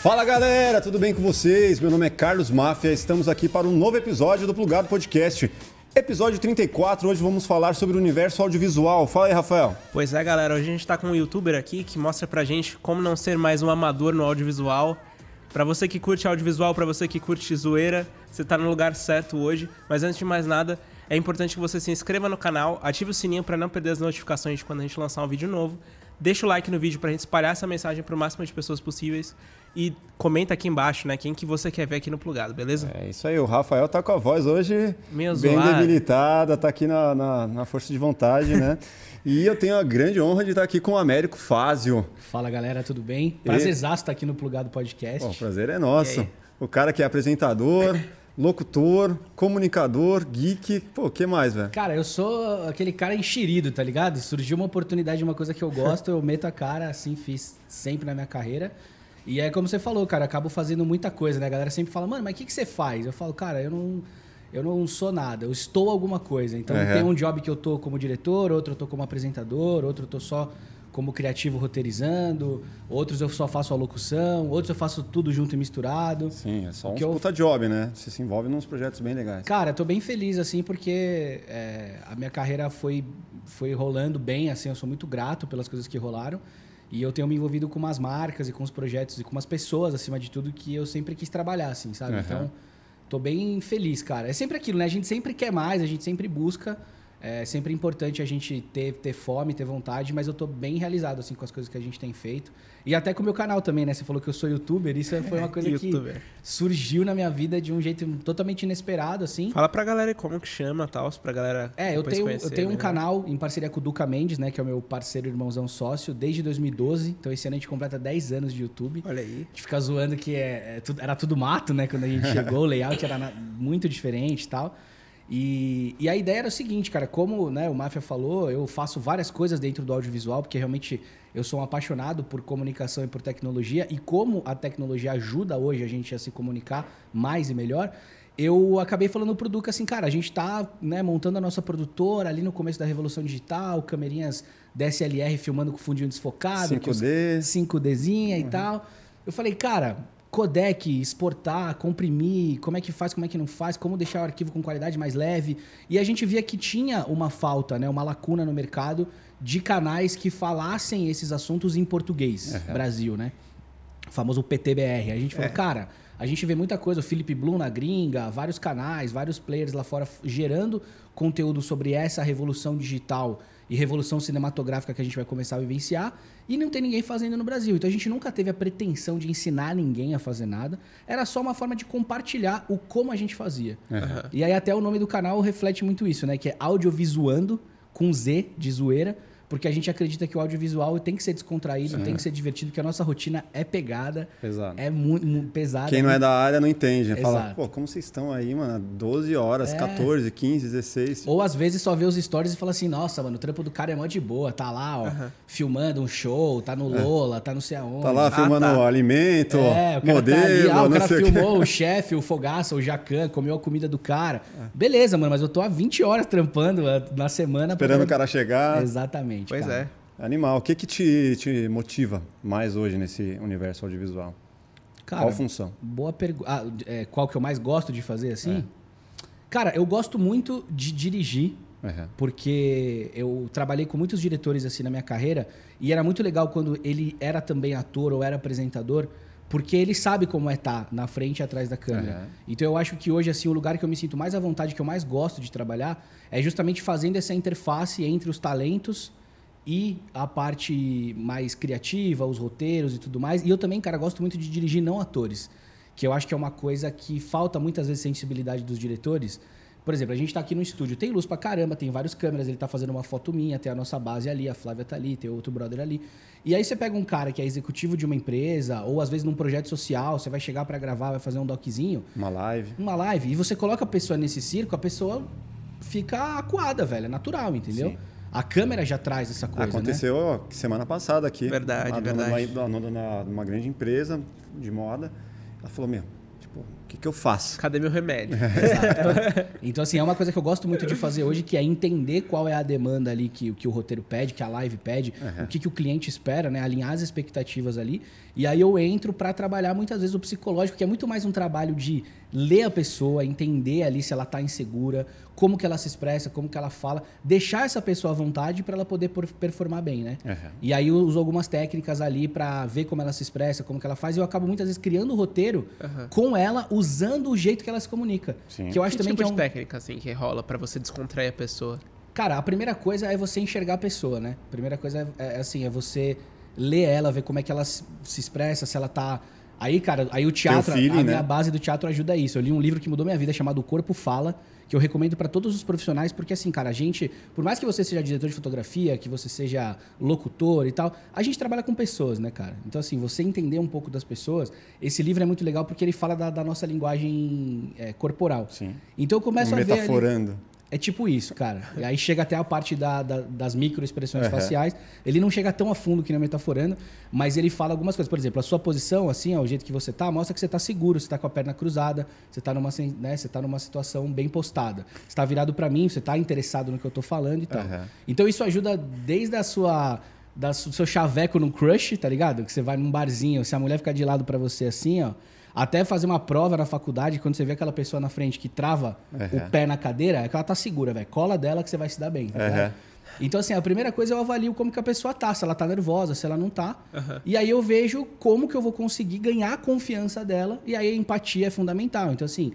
Fala galera, tudo bem com vocês? Meu nome é Carlos Máfia, estamos aqui para um novo episódio do Plugado Podcast. Episódio 34, hoje vamos falar sobre o universo audiovisual. Fala aí, Rafael. Pois é, galera, hoje a gente tá com um youtuber aqui que mostra pra gente como não ser mais um amador no audiovisual. Pra você que curte audiovisual, pra você que curte zoeira, você tá no lugar certo hoje. Mas antes de mais nada, é importante que você se inscreva no canal, ative o sininho para não perder as notificações de quando a gente lançar um vídeo novo. Deixa o like no vídeo pra gente espalhar essa mensagem pro máximo de pessoas possíveis. E comenta aqui embaixo, né, quem que você quer ver aqui no Plugado, beleza? É isso aí, o Rafael tá com a voz hoje Meio bem zoada. debilitada, tá aqui na, na, na força de vontade, né? e eu tenho a grande honra de estar aqui com o Américo Fázio. Fala galera, tudo bem? Prazerzaço estar aqui no Plugado Podcast. Bom, o prazer é nosso. O cara que é apresentador, locutor, comunicador, geek. Pô, o que mais, velho? Cara, eu sou aquele cara enxerido, tá ligado? Surgiu uma oportunidade de uma coisa que eu gosto, eu meto a cara, assim, fiz sempre na minha carreira. E é como você falou, cara, eu acabo fazendo muita coisa, né? A galera sempre fala, mano, mas o que, que você faz? Eu falo, cara, eu não, eu não sou nada, eu estou alguma coisa. Então Uhum. tem um job que eu tô como diretor, outro eu tô como apresentador, outro eu tô só como criativo roteirizando, outros eu só faço a locução, outros eu faço tudo junto e misturado. Sim, é só um eu- puta job, né? Você se envolve nos projetos bem legais. Cara, tô bem feliz, assim, porque é, a minha carreira foi, foi rolando bem, assim, eu sou muito grato pelas coisas que rolaram. E eu tenho me envolvido com umas marcas e com os projetos e com umas pessoas, acima de tudo, que eu sempre quis trabalhar, assim, sabe? Aham. Então, tô bem feliz, cara. É sempre aquilo, né? A gente sempre quer mais, a gente sempre busca. É sempre importante a gente ter, ter fome, ter vontade, mas eu tô bem realizado, assim, com as coisas que a gente tem feito. E até com o meu canal também, né? Você falou que eu sou youtuber, isso foi uma coisa que surgiu na minha vida de um jeito totalmente inesperado, assim. Fala pra galera como que chama tal, pra galera É, eu tenho, conhecer eu tenho um melhor. canal em parceria com o Duca Mendes, né? Que é o meu parceiro irmãozão sócio, desde 2012. Então esse ano a gente completa 10 anos de YouTube. Olha aí. A gente fica zoando que é, é tudo- era tudo mato, né? Quando a gente chegou, o layout era na- muito diferente e tal. E, e a ideia era o seguinte, cara, como né, o Máfia falou, eu faço várias coisas dentro do audiovisual, porque realmente eu sou um apaixonado por comunicação e por tecnologia, e como a tecnologia ajuda hoje a gente a se comunicar mais e melhor, eu acabei falando pro Duca assim, cara, a gente tá né, montando a nossa produtora ali no começo da revolução digital, camerinhas DSLR filmando com fundinho desfocado. que os- 5D. 5Dzinha e tal. Eu falei, cara, codec, exportar, comprimir, como é que faz, como é que não faz, como deixar o arquivo com qualidade mais leve. E a gente via que tinha uma falta, né, uma lacuna no mercado de canais que falassem esses assuntos em português, Brasil, né? O famoso PTBR. A gente falou, cara, a gente vê muita coisa, o Felipe Blum na gringa, vários canais, vários players lá fora gerando conteúdo sobre essa revolução digital e revolução cinematográfica que a gente vai começar a vivenciar e não tem ninguém fazendo no Brasil. Então a gente nunca teve a pretensão de ensinar ninguém a fazer nada. Era só uma forma de compartilhar o como a gente fazia. E aí até o nome do canal reflete muito isso, né? Que é audiovisuando com Z de zoeira. Porque a gente acredita que o audiovisual tem que ser descontraído, tem que ser divertido, porque a nossa rotina é pegada, Pesado. é muito, muito pesada. Quem não é da área não entende. né? Fala, Exato. pô, como vocês estão aí, mano? 12 horas, É. 14, 15, 16. Ou às vezes só vê os stories e fala assim, nossa, mano, o trampo do cara é mó de boa, tá lá, ó, filmando um show, tá no Lola, tá não sei aonde. Tá lá filmando tá. alimento, É, o modelo, tá ali, ah, o não cara sei o quê. filmou o chefe, o Fogaça, o Jacan, comeu a comida do cara. Beleza, mano, mas eu tô há 20 horas trampando ah, na semana. pra- Esperando o cara chegar. Exatamente. Pois cara. é. Animal. O que que te, te motiva mais hoje nesse universo audiovisual? Cara, Qual função? Boa pergunta. Ah, é, qual que eu mais gosto de fazer assim? É. Cara, eu gosto muito de dirigir, Uhum. porque eu trabalhei com muitos diretores assim na minha carreira e era muito legal quando ele era também ator ou era apresentador, porque ele sabe como é estar na frente e atrás da câmera. Uhum. Então eu acho que hoje assim o lugar que eu me sinto mais à vontade, que eu mais gosto de trabalhar, é justamente fazendo essa interface entre os talentos e a parte mais criativa, os roteiros e tudo mais. E eu também, cara, gosto muito de dirigir não atores, que eu acho que é uma coisa que falta muitas vezes sensibilidade dos diretores. Por exemplo, a gente tá aqui no estúdio, tem luz pra caramba, tem várias câmeras, ele tá fazendo uma foto minha, tem a nossa base ali, a Flávia tá ali, tem outro brother ali. E aí você pega um cara que é executivo de uma empresa, ou às vezes num projeto social, você vai chegar pra gravar, vai fazer um doczinho, Uma live. uma live, e você coloca a pessoa nesse circo, a pessoa fica acuada, velho, é natural, entendeu? Sim. A câmera já traz essa coisa, né? Aconteceu ó, semana passada aqui. Verdade, dona verdade. de uma- uma dona uma grande empresa de moda. Ela falou, meu, Tipo, que, que eu faço? Cadê meu remédio? Então, assim, é uma coisa que eu gosto muito de fazer hoje, que é entender qual é a demanda ali que, que o roteiro pede, que a live pede, o que, que o cliente espera, né? Alinhar as expectativas ali. E aí eu entro para trabalhar muitas vezes o psicológico, que é muito mais um trabalho de ler a pessoa, entender ali se ela tá insegura, como que ela se expressa, como que ela fala, deixar essa pessoa à vontade para ela poder performar bem, né? Uhum. E aí eu uso algumas técnicas ali para ver como ela se expressa, como que ela faz, e eu acabo muitas vezes criando o roteiro com ela, usando o jeito que ela se comunica. Sim. Que eu acho que também tipo que é de um... técnica, assim, que rola pra você descontrair a pessoa? Cara, a primeira coisa é você enxergar a pessoa, né? A primeira coisa é, é, assim, é você ler ela, ver como é que ela se, expressa, se ela tá. Aí, cara, aí o teatro, feeling, a né? minha base do teatro ajuda isso. Eu li um livro que mudou minha vida chamado O Corpo Fala, que eu recomendo para todos os profissionais, porque assim, cara, a gente, por mais que você seja diretor de fotografia, que você seja locutor e tal, a gente trabalha com pessoas, né, cara? Então, assim, você entender um pouco das pessoas, esse livro é muito legal porque ele fala da, da nossa linguagem é, corporal. Sim. Então eu começo a ver. ali- Metaforando. É tipo isso, cara. E aí chega até a parte da- da- das microexpressões Uhum. faciais. Ele não chega tão a fundo que nem o metaforando, mas ele fala algumas coisas. Por exemplo, a sua posição, assim, ó, o jeito que você tá, mostra que você tá seguro, você tá com a perna cruzada, você tá numa, né, você tá numa situação bem postada. Você tá virado para mim, você tá interessado no que eu tô falando e tal. Uhum. Então isso ajuda desde a sua da do seu chaveco num crush, tá ligado? Que você vai num barzinho, se a mulher ficar de lado pra você assim, ó, até fazer uma prova na faculdade, quando você vê aquela pessoa na frente que trava Uhum. o pé na cadeira, é que ela tá segura, velho. Cola dela que você vai se dar bem. tá Uhum. Então, assim, a primeira coisa eu avalio como que a pessoa tá, se ela tá nervosa, se ela não tá. E aí eu vejo como que eu vou conseguir ganhar a confiança dela, e aí a empatia é fundamental. Então, assim,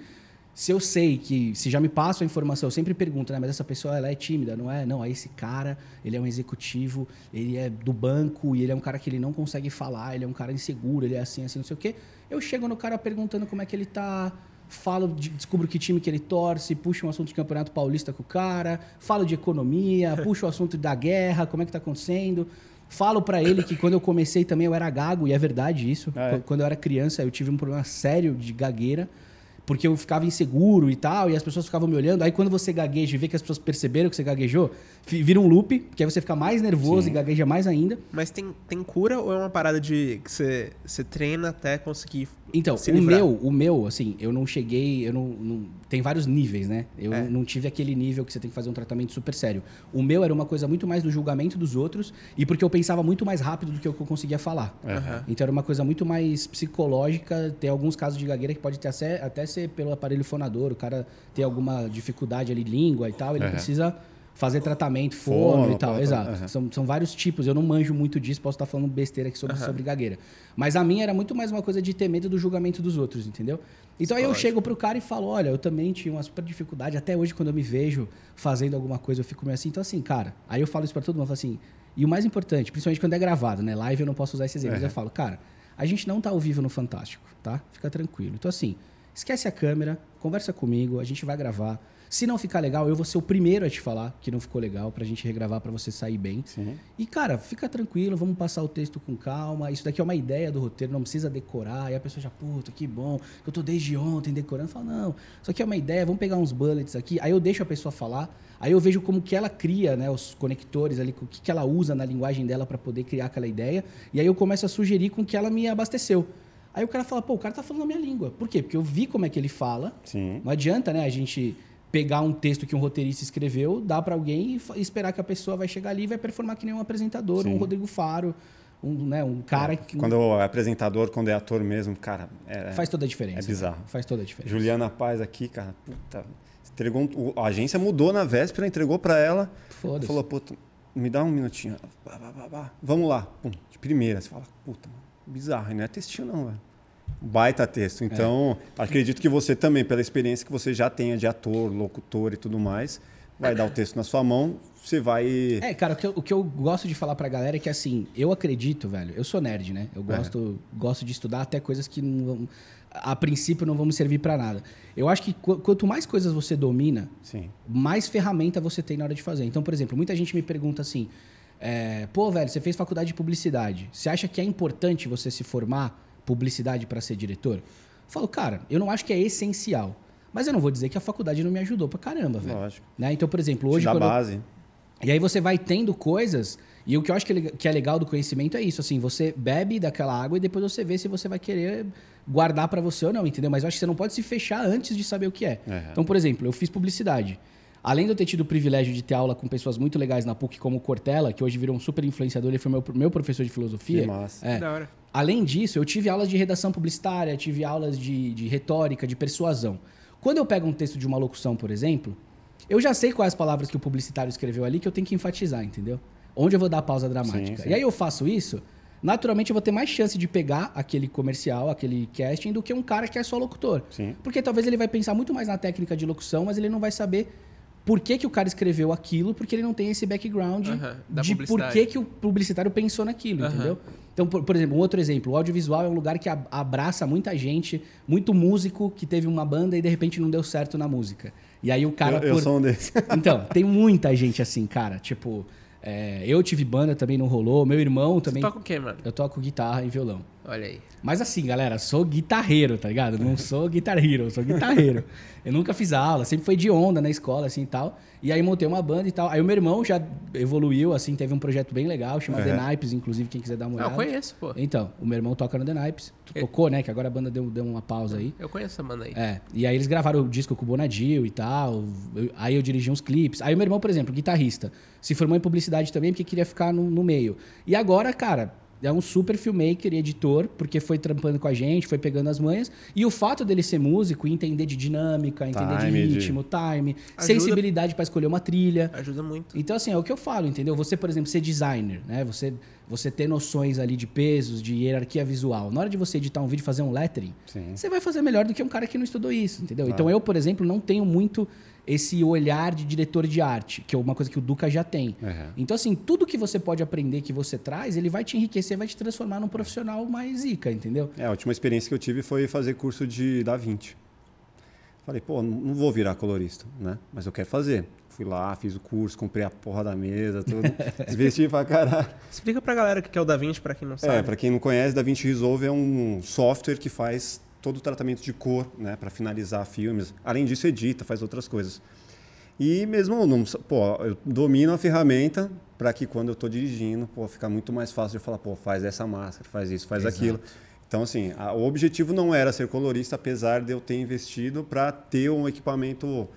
se eu sei que, se já me passa a informação, eu sempre pergunto, né? Mas essa pessoa, ela é tímida, não é? Não, aí esse cara, ele é um executivo, ele é do banco, e ele é um cara que ele não consegue falar, ele é um cara inseguro, ele é assim, assim, não sei o quê. Eu chego no cara perguntando como é que ele tá, falo, de, descubro que time que ele torce, puxo um assunto de campeonato paulista com o cara, falo de economia, puxo o assunto da guerra, como é que tá acontecendo. Falo pra ele que quando eu comecei também eu era gago, e é verdade isso. Ah, é? Quando eu era criança, eu tive um problema sério de gagueira porque eu ficava inseguro e tal, e as pessoas ficavam me olhando. Aí quando você gagueja e vê que as pessoas perceberam que você gaguejou, vira um loop, que aí você fica mais nervoso Sim. e gagueja mais ainda. Mas tem, tem cura ou é uma parada de que você, você treina até conseguir Então, se o livrar? meu, o meu, assim, eu não cheguei, eu não, não- tem vários níveis, né? Eu É. não tive aquele nível que você tem que fazer um tratamento super sério. O meu era uma coisa muito mais do julgamento dos outros e porque eu pensava muito mais rápido do que o que eu conseguia falar. Aham. Então era uma coisa muito mais psicológica. Tem alguns casos de gagueira que pode ter até, até ser pelo aparelho fonador. O cara tem alguma dificuldade ali, língua e tal, ele Aham. precisa fazer tratamento, fono, Fono, e tal. pá, Exato. aham. São, são vários tipos. Eu não manjo muito disso, posso estar falando besteira aqui sobre, sobre gagueira. Mas a minha era muito mais uma coisa de ter medo do julgamento dos outros, entendeu? Então aí eu chego pro cara e falo, olha, eu também tinha uma super dificuldade. Até hoje, quando eu me vejo fazendo alguma coisa, eu fico meio assim. Então assim, cara, aí eu falo isso pra todo mundo, eu falo assim... E o mais importante, principalmente quando é gravado, né? Live eu não posso usar esse exemplo, mas Uhum. eu falo, cara, a gente não tá ao vivo no Fantástico, tá? Fica tranquilo. Então assim, esquece a câmera, conversa comigo, a gente vai gravar. Se não ficar legal, eu vou ser o primeiro a te falar que não ficou legal pra gente regravar pra você sair bem. Sim. E, cara, fica tranquilo, vamos passar o texto com calma. Isso daqui é uma ideia do roteiro, não precisa decorar. E a pessoa já, puta, que bom, eu tô desde ontem decorando. Fala, não, isso aqui é uma ideia, vamos pegar uns bullets aqui. Aí eu deixo a pessoa falar, aí eu vejo como que ela cria, né, os conectores ali, o que, que ela usa na linguagem dela para poder criar aquela ideia. E aí eu começo a sugerir com que ela me abasteceu. Aí o cara fala, pô, o cara tá falando a minha língua. Por quê? Porque eu vi como é que ele fala, Sim. não adianta, né, a gente pegar um texto que um roteirista escreveu, dar pra alguém e esperar que a pessoa vai chegar ali e vai performar que nem um apresentador, Sim. um Rodrigo Faro, um, né, um cara que Quando é apresentador, quando é ator mesmo, cara, é, faz toda a diferença. é bizarro. cara. Faz toda a diferença. Juliana Paz aqui, cara, puta. Entregou um- a agência mudou na véspera, entregou pra ela. Foda-se. Falou, puta, me dá um minutinho. Bá, bá, bá. Vamos lá. Pum, de primeira. Você fala, puta, bizarro. E não é textinho, não, velho. Baita texto. Então, acredito que você também, pela experiência que você já tenha de ator, locutor e tudo mais, vai dar o texto na sua mão, você vai. É, cara, o que, eu, o que eu gosto de falar pra galera é que, assim, eu acredito, velho, eu sou nerd, né? É. Eu gosto, gosto de estudar até coisas que, não vão- a princípio, não vão me servir pra nada. Eu acho que qu- quanto mais coisas você domina, Sim. mais ferramenta você tem na hora de fazer. Então, por exemplo, muita gente me pergunta assim: é, pô, velho, você fez faculdade de publicidade. Você acha que é importante você se formar publicidade para ser diretor? Eu falo, cara, eu não acho que é essencial. Mas eu não vou dizer que a faculdade não me ajudou pra caramba, velho. Lógico. Né? Então, por exemplo, Hoje da quando eu- base. E aí você vai tendo coisas. E o que eu acho que é que é legal do conhecimento é isso, assim, você bebe daquela água e depois você vê se você vai querer guardar pra você ou não, entendeu? Mas eu acho que você não pode se fechar antes de saber o que é. É. Então, por exemplo, eu fiz publicidade. Além de eu ter tido o privilégio de ter aula com pessoas muito legais na PUC, como o Cortella, que hoje virou um super influenciador, ele foi meu, meu professor de filosofia. Que massa. É. Da hora. Além disso, eu tive aulas de redação publicitária, tive aulas de, de retórica, de persuasão. Quando eu pego um texto de uma locução, por exemplo, eu já sei quais as palavras que o publicitário escreveu ali que eu tenho que enfatizar, entendeu? Onde eu vou dar a pausa dramática. Sim, sim. E aí eu faço isso, naturalmente eu vou ter mais chance de pegar aquele comercial, aquele casting, do que um cara que é só locutor. Sim. Porque talvez ele vai pensar muito mais na técnica de locução, mas ele não vai saber por que, que o cara escreveu aquilo, porque ele não tem esse background de por que, que o publicitário pensou naquilo, entendeu? Então, por, por exemplo, um outro exemplo, o audiovisual é um lugar que abraça muita gente, muito músico que teve uma banda e de repente não deu certo na música. E aí o cara. eu, eu por- sou um desses. Então, tem muita gente assim, cara. Tipo, é, eu tive banda, também não rolou. Meu irmão Você também. toca o quê, mano? Eu toco guitarra e violão. Olha aí. Mas assim, galera, sou guitarreiro, tá ligado? Não sou guitar hero, sou guitarreiro. Eu nunca fiz aula, sempre foi de onda na escola, assim e tal. E aí montei uma banda e tal. Aí o meu irmão já evoluiu, assim, teve um projeto bem legal, chamado É. The Naipes, inclusive, quem quiser dar uma Não, olhada. eu conheço, pô. Então, o meu irmão toca no The E- tocou, né? Que agora a banda deu, deu uma pausa aí. Eu conheço essa banda aí. É, e aí eles gravaram o disco com o Bonadil e tal. eu- aí eu dirigi uns clipes. Aí o meu irmão, por exemplo, guitarrista, se formou em publicidade também porque queria ficar no, no meio. E agora, cara, é um super filmmaker e editor, porque foi trampando com a gente, foi pegando as manhas. E o fato dele ser músico e entender de dinâmica, entender Time, de de- ritmo, time, Ajuda- sensibilidade pra escolher uma trilha. Ajuda muito. Então, assim, é o que eu falo, entendeu? Você, por exemplo, ser designer, né? Você, você ter noções ali de pesos, de hierarquia visual. Na hora de você editar um vídeo e fazer um lettering, Sim. você vai fazer melhor do que um cara que não estudou isso, entendeu? Claro. Então, eu, por exemplo, não tenho muito esse olhar de diretor de arte, que é uma coisa que o Duca já tem. Uhum. Então, assim, tudo que você pode aprender, que você traz, ele vai te enriquecer, vai te transformar num profissional mais zica, entendeu? É, a última experiência que eu tive foi fazer curso de Da Vinci. Falei, pô, não- não vou virar colorista, né? Mas eu quero fazer. Fui lá, fiz o curso, comprei a porra da mesa, tudo. Desvesti pra caralho. Explica pra galera o que é o Da Vinci, pra quem não sabe. É, pra quem não conhece, Da Vinci Resolve é um software que faz todo o tratamento de cor, né? Pra finalizar filmes. Além disso, edita, faz outras coisas. E mesmo, não, pô, eu domino a ferramenta para que quando eu estou dirigindo, pô, fica muito mais fácil de falar, pô, faz essa máscara, faz isso, faz Exato. aquilo. Então, assim, a- o objetivo não era ser colorista, apesar de eu ter investido para ter um equipamento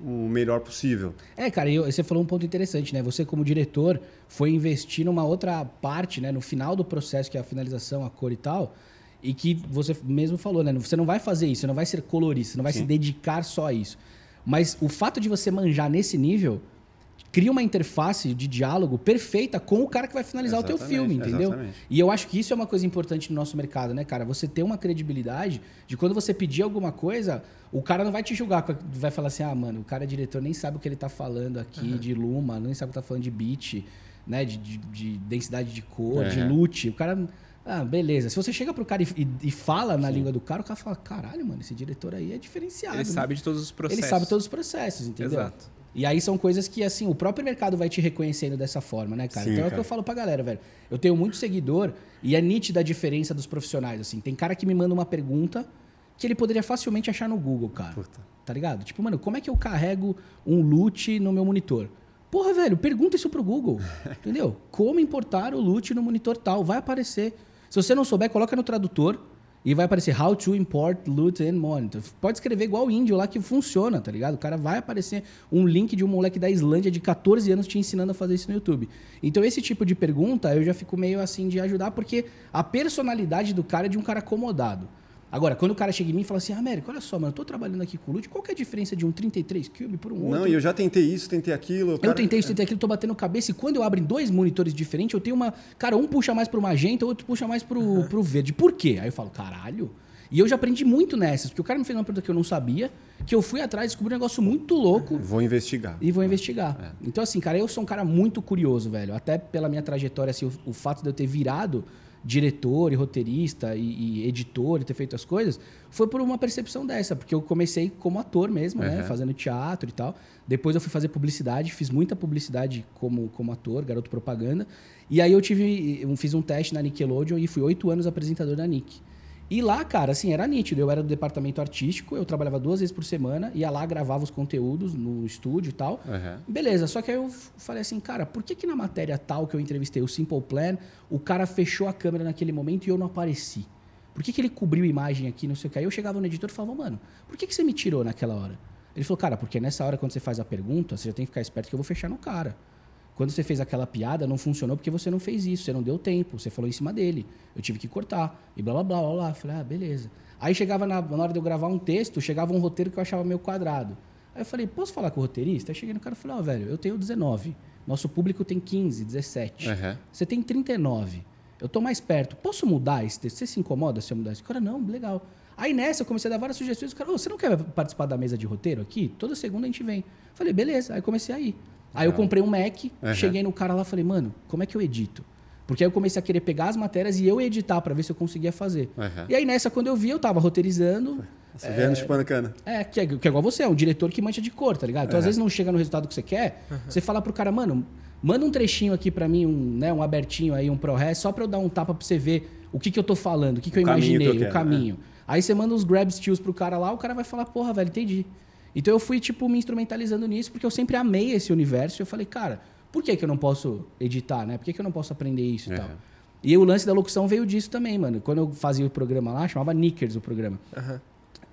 o melhor possível. É, cara, eu- você falou um ponto interessante, né? Você, como diretor, foi investir numa outra parte, né? No final do processo, que é a finalização, a cor e tal. E que você mesmo falou, né? Você não vai fazer isso, você não vai ser colorista, você não vai Sim. se dedicar só a isso. Mas o fato de você manjar nesse nível cria uma interface de diálogo perfeita com o cara que vai finalizar o teu Exatamente, filme, entendeu? exatamente. E eu acho que isso é uma coisa importante no nosso mercado, né, cara? Você ter uma credibilidade de quando você pedir alguma coisa, o cara não vai te julgar, vai falar assim: ah, mano, o cara é diretor, nem sabe o que ele tá falando aqui de luma, nem sabe o que tá falando de beat, né? De, de- de densidade de cor, de É. lute. O cara. Ah, beleza. Se você chega pro cara e, e- e fala na língua do cara, o cara fala: caralho, mano, esse diretor aí é diferenciado. Ele né?" sabe de todos os processos. Ele sabe todos os processos, entendeu? Exato. E aí são coisas que, assim, o próprio mercado vai te reconhecendo dessa forma, né, cara? Sim, então é o que cara. eu falo pra galera, velho. Eu tenho muito seguidor e é nítida a diferença dos profissionais, assim. Tem cara que me manda uma pergunta que ele poderia facilmente achar no Google, cara. Puta. Tá ligado? Tipo, mano, como é que eu carrego um LUT no meu monitor? Porra, velho, pergunta isso pro Google. entendeu? Como importar o LUT no monitor tal? Vai aparecer. Se você não souber, coloca no tradutor e vai aparecer How to import LUT and monitor. Pode escrever igual o índio lá que funciona, tá ligado? O cara vai aparecer um link de um moleque da Islândia de 14 anos te ensinando a fazer isso no YouTube. Então, esse tipo de pergunta eu já fico meio assim de ajudar, porque a personalidade do cara é de um cara acomodado. Agora, quando o cara chega em mim e fala assim, Américo, olha só, mano, eu tô trabalhando aqui com o LUT, qual que é a diferença de um 33 Cube por um outro? Não, e eu já tentei isso, tentei aquilo. o Eu cara- tentei isso, tentei aquilo, tô batendo cabeça. E quando eu abro em dois monitores diferentes, eu tenho uma. Cara, um puxa mais pro magenta, outro puxa mais pro, pro verde. Por quê? Aí eu falo, caralho. E eu já aprendi muito nessas, porque o cara me fez uma pergunta que eu não sabia, que eu fui atrás, descobri um negócio muito louco Vou investigar. e vou investigar. Então, assim, cara, eu sou um cara muito curioso, velho. Até pela minha trajetória, assim, o, o fato de eu ter virado diretor e roteirista e, e editor e ter feito as coisas, foi por uma percepção dessa, porque eu comecei como ator mesmo, né? Uhum. Fazendo teatro e tal. Depois eu fui fazer publicidade, fiz muita publicidade como, como ator, garoto propaganda. E aí eu tive, eu fiz um teste na Nickelodeon e fui oito anos apresentador da Nick. E lá, cara, assim, era nítido. Eu era do departamento artístico, eu trabalhava duas vezes por semana, ia lá, gravava os conteúdos no estúdio e tal. Uhum. Beleza, só que aí eu falei assim, cara, por que que na matéria tal que eu entrevistei, o Simple Plan, o cara fechou a câmera naquele momento e eu não apareci? Por que, que ele cobriu imagem aqui, não sei o que? Aí eu chegava no editor e falava, mano, por que, que você me tirou naquela hora? Ele falou, cara, porque nessa hora, quando você faz a pergunta, você já tem que ficar esperto que eu vou fechar no cara. Quando você fez aquela piada, não funcionou porque você não fez isso, você não deu tempo, você falou em cima dele. Eu tive que cortar. E blá blá blá blá blá. Falei, ah, beleza. Aí chegava na, na hora de eu gravar um texto, chegava um roteiro que eu achava meio quadrado. Aí eu falei, posso falar com o roteirista? Aí cheguei no cara e falei, ó, oh, velho, eu tenho 19. Nosso público tem 15, 17. Uhum. Você tem 39. Eu tô mais perto. Posso mudar esse texto? Você se incomoda se eu mudar esse? O cara, não, legal. Aí nessa eu comecei a dar várias sugestões. O cara, oh, você não quer participar da mesa de roteiro aqui? Toda segunda a gente vem. Falei, beleza. Aí comecei a ir. Aí eu comprei um Mac, uhum. cheguei no cara lá e falei, mano, como é que eu edito? Porque aí eu comecei a querer pegar as matérias e eu editar para ver se eu conseguia fazer. Uhum. E aí nessa, quando eu vi, eu tava roteirizando. Você é, vendo chupando cana. É, que é, que é igual você, é um diretor que mancha de cor, tá ligado? Então, uhum. às vezes não chega no resultado que você quer, uhum. você fala pro cara, mano, manda um trechinho aqui para mim, um, né, um abertinho aí, um ProRes, só pra eu dar um tapa pra você ver o que, que eu tô falando, o que, que o eu imaginei, que eu o caminho. É. Aí você manda uns grab steals pro cara lá, o cara vai falar, porra, velho, entendi. Então eu fui, tipo, me instrumentalizando nisso, porque eu sempre amei esse universo. E eu falei, cara, por que, que eu não posso editar, né? Por que, que eu não posso aprender isso e tal? E o lance da locução veio disso também, mano. Quando eu fazia o programa lá, chamava Nickers o programa. Uhum.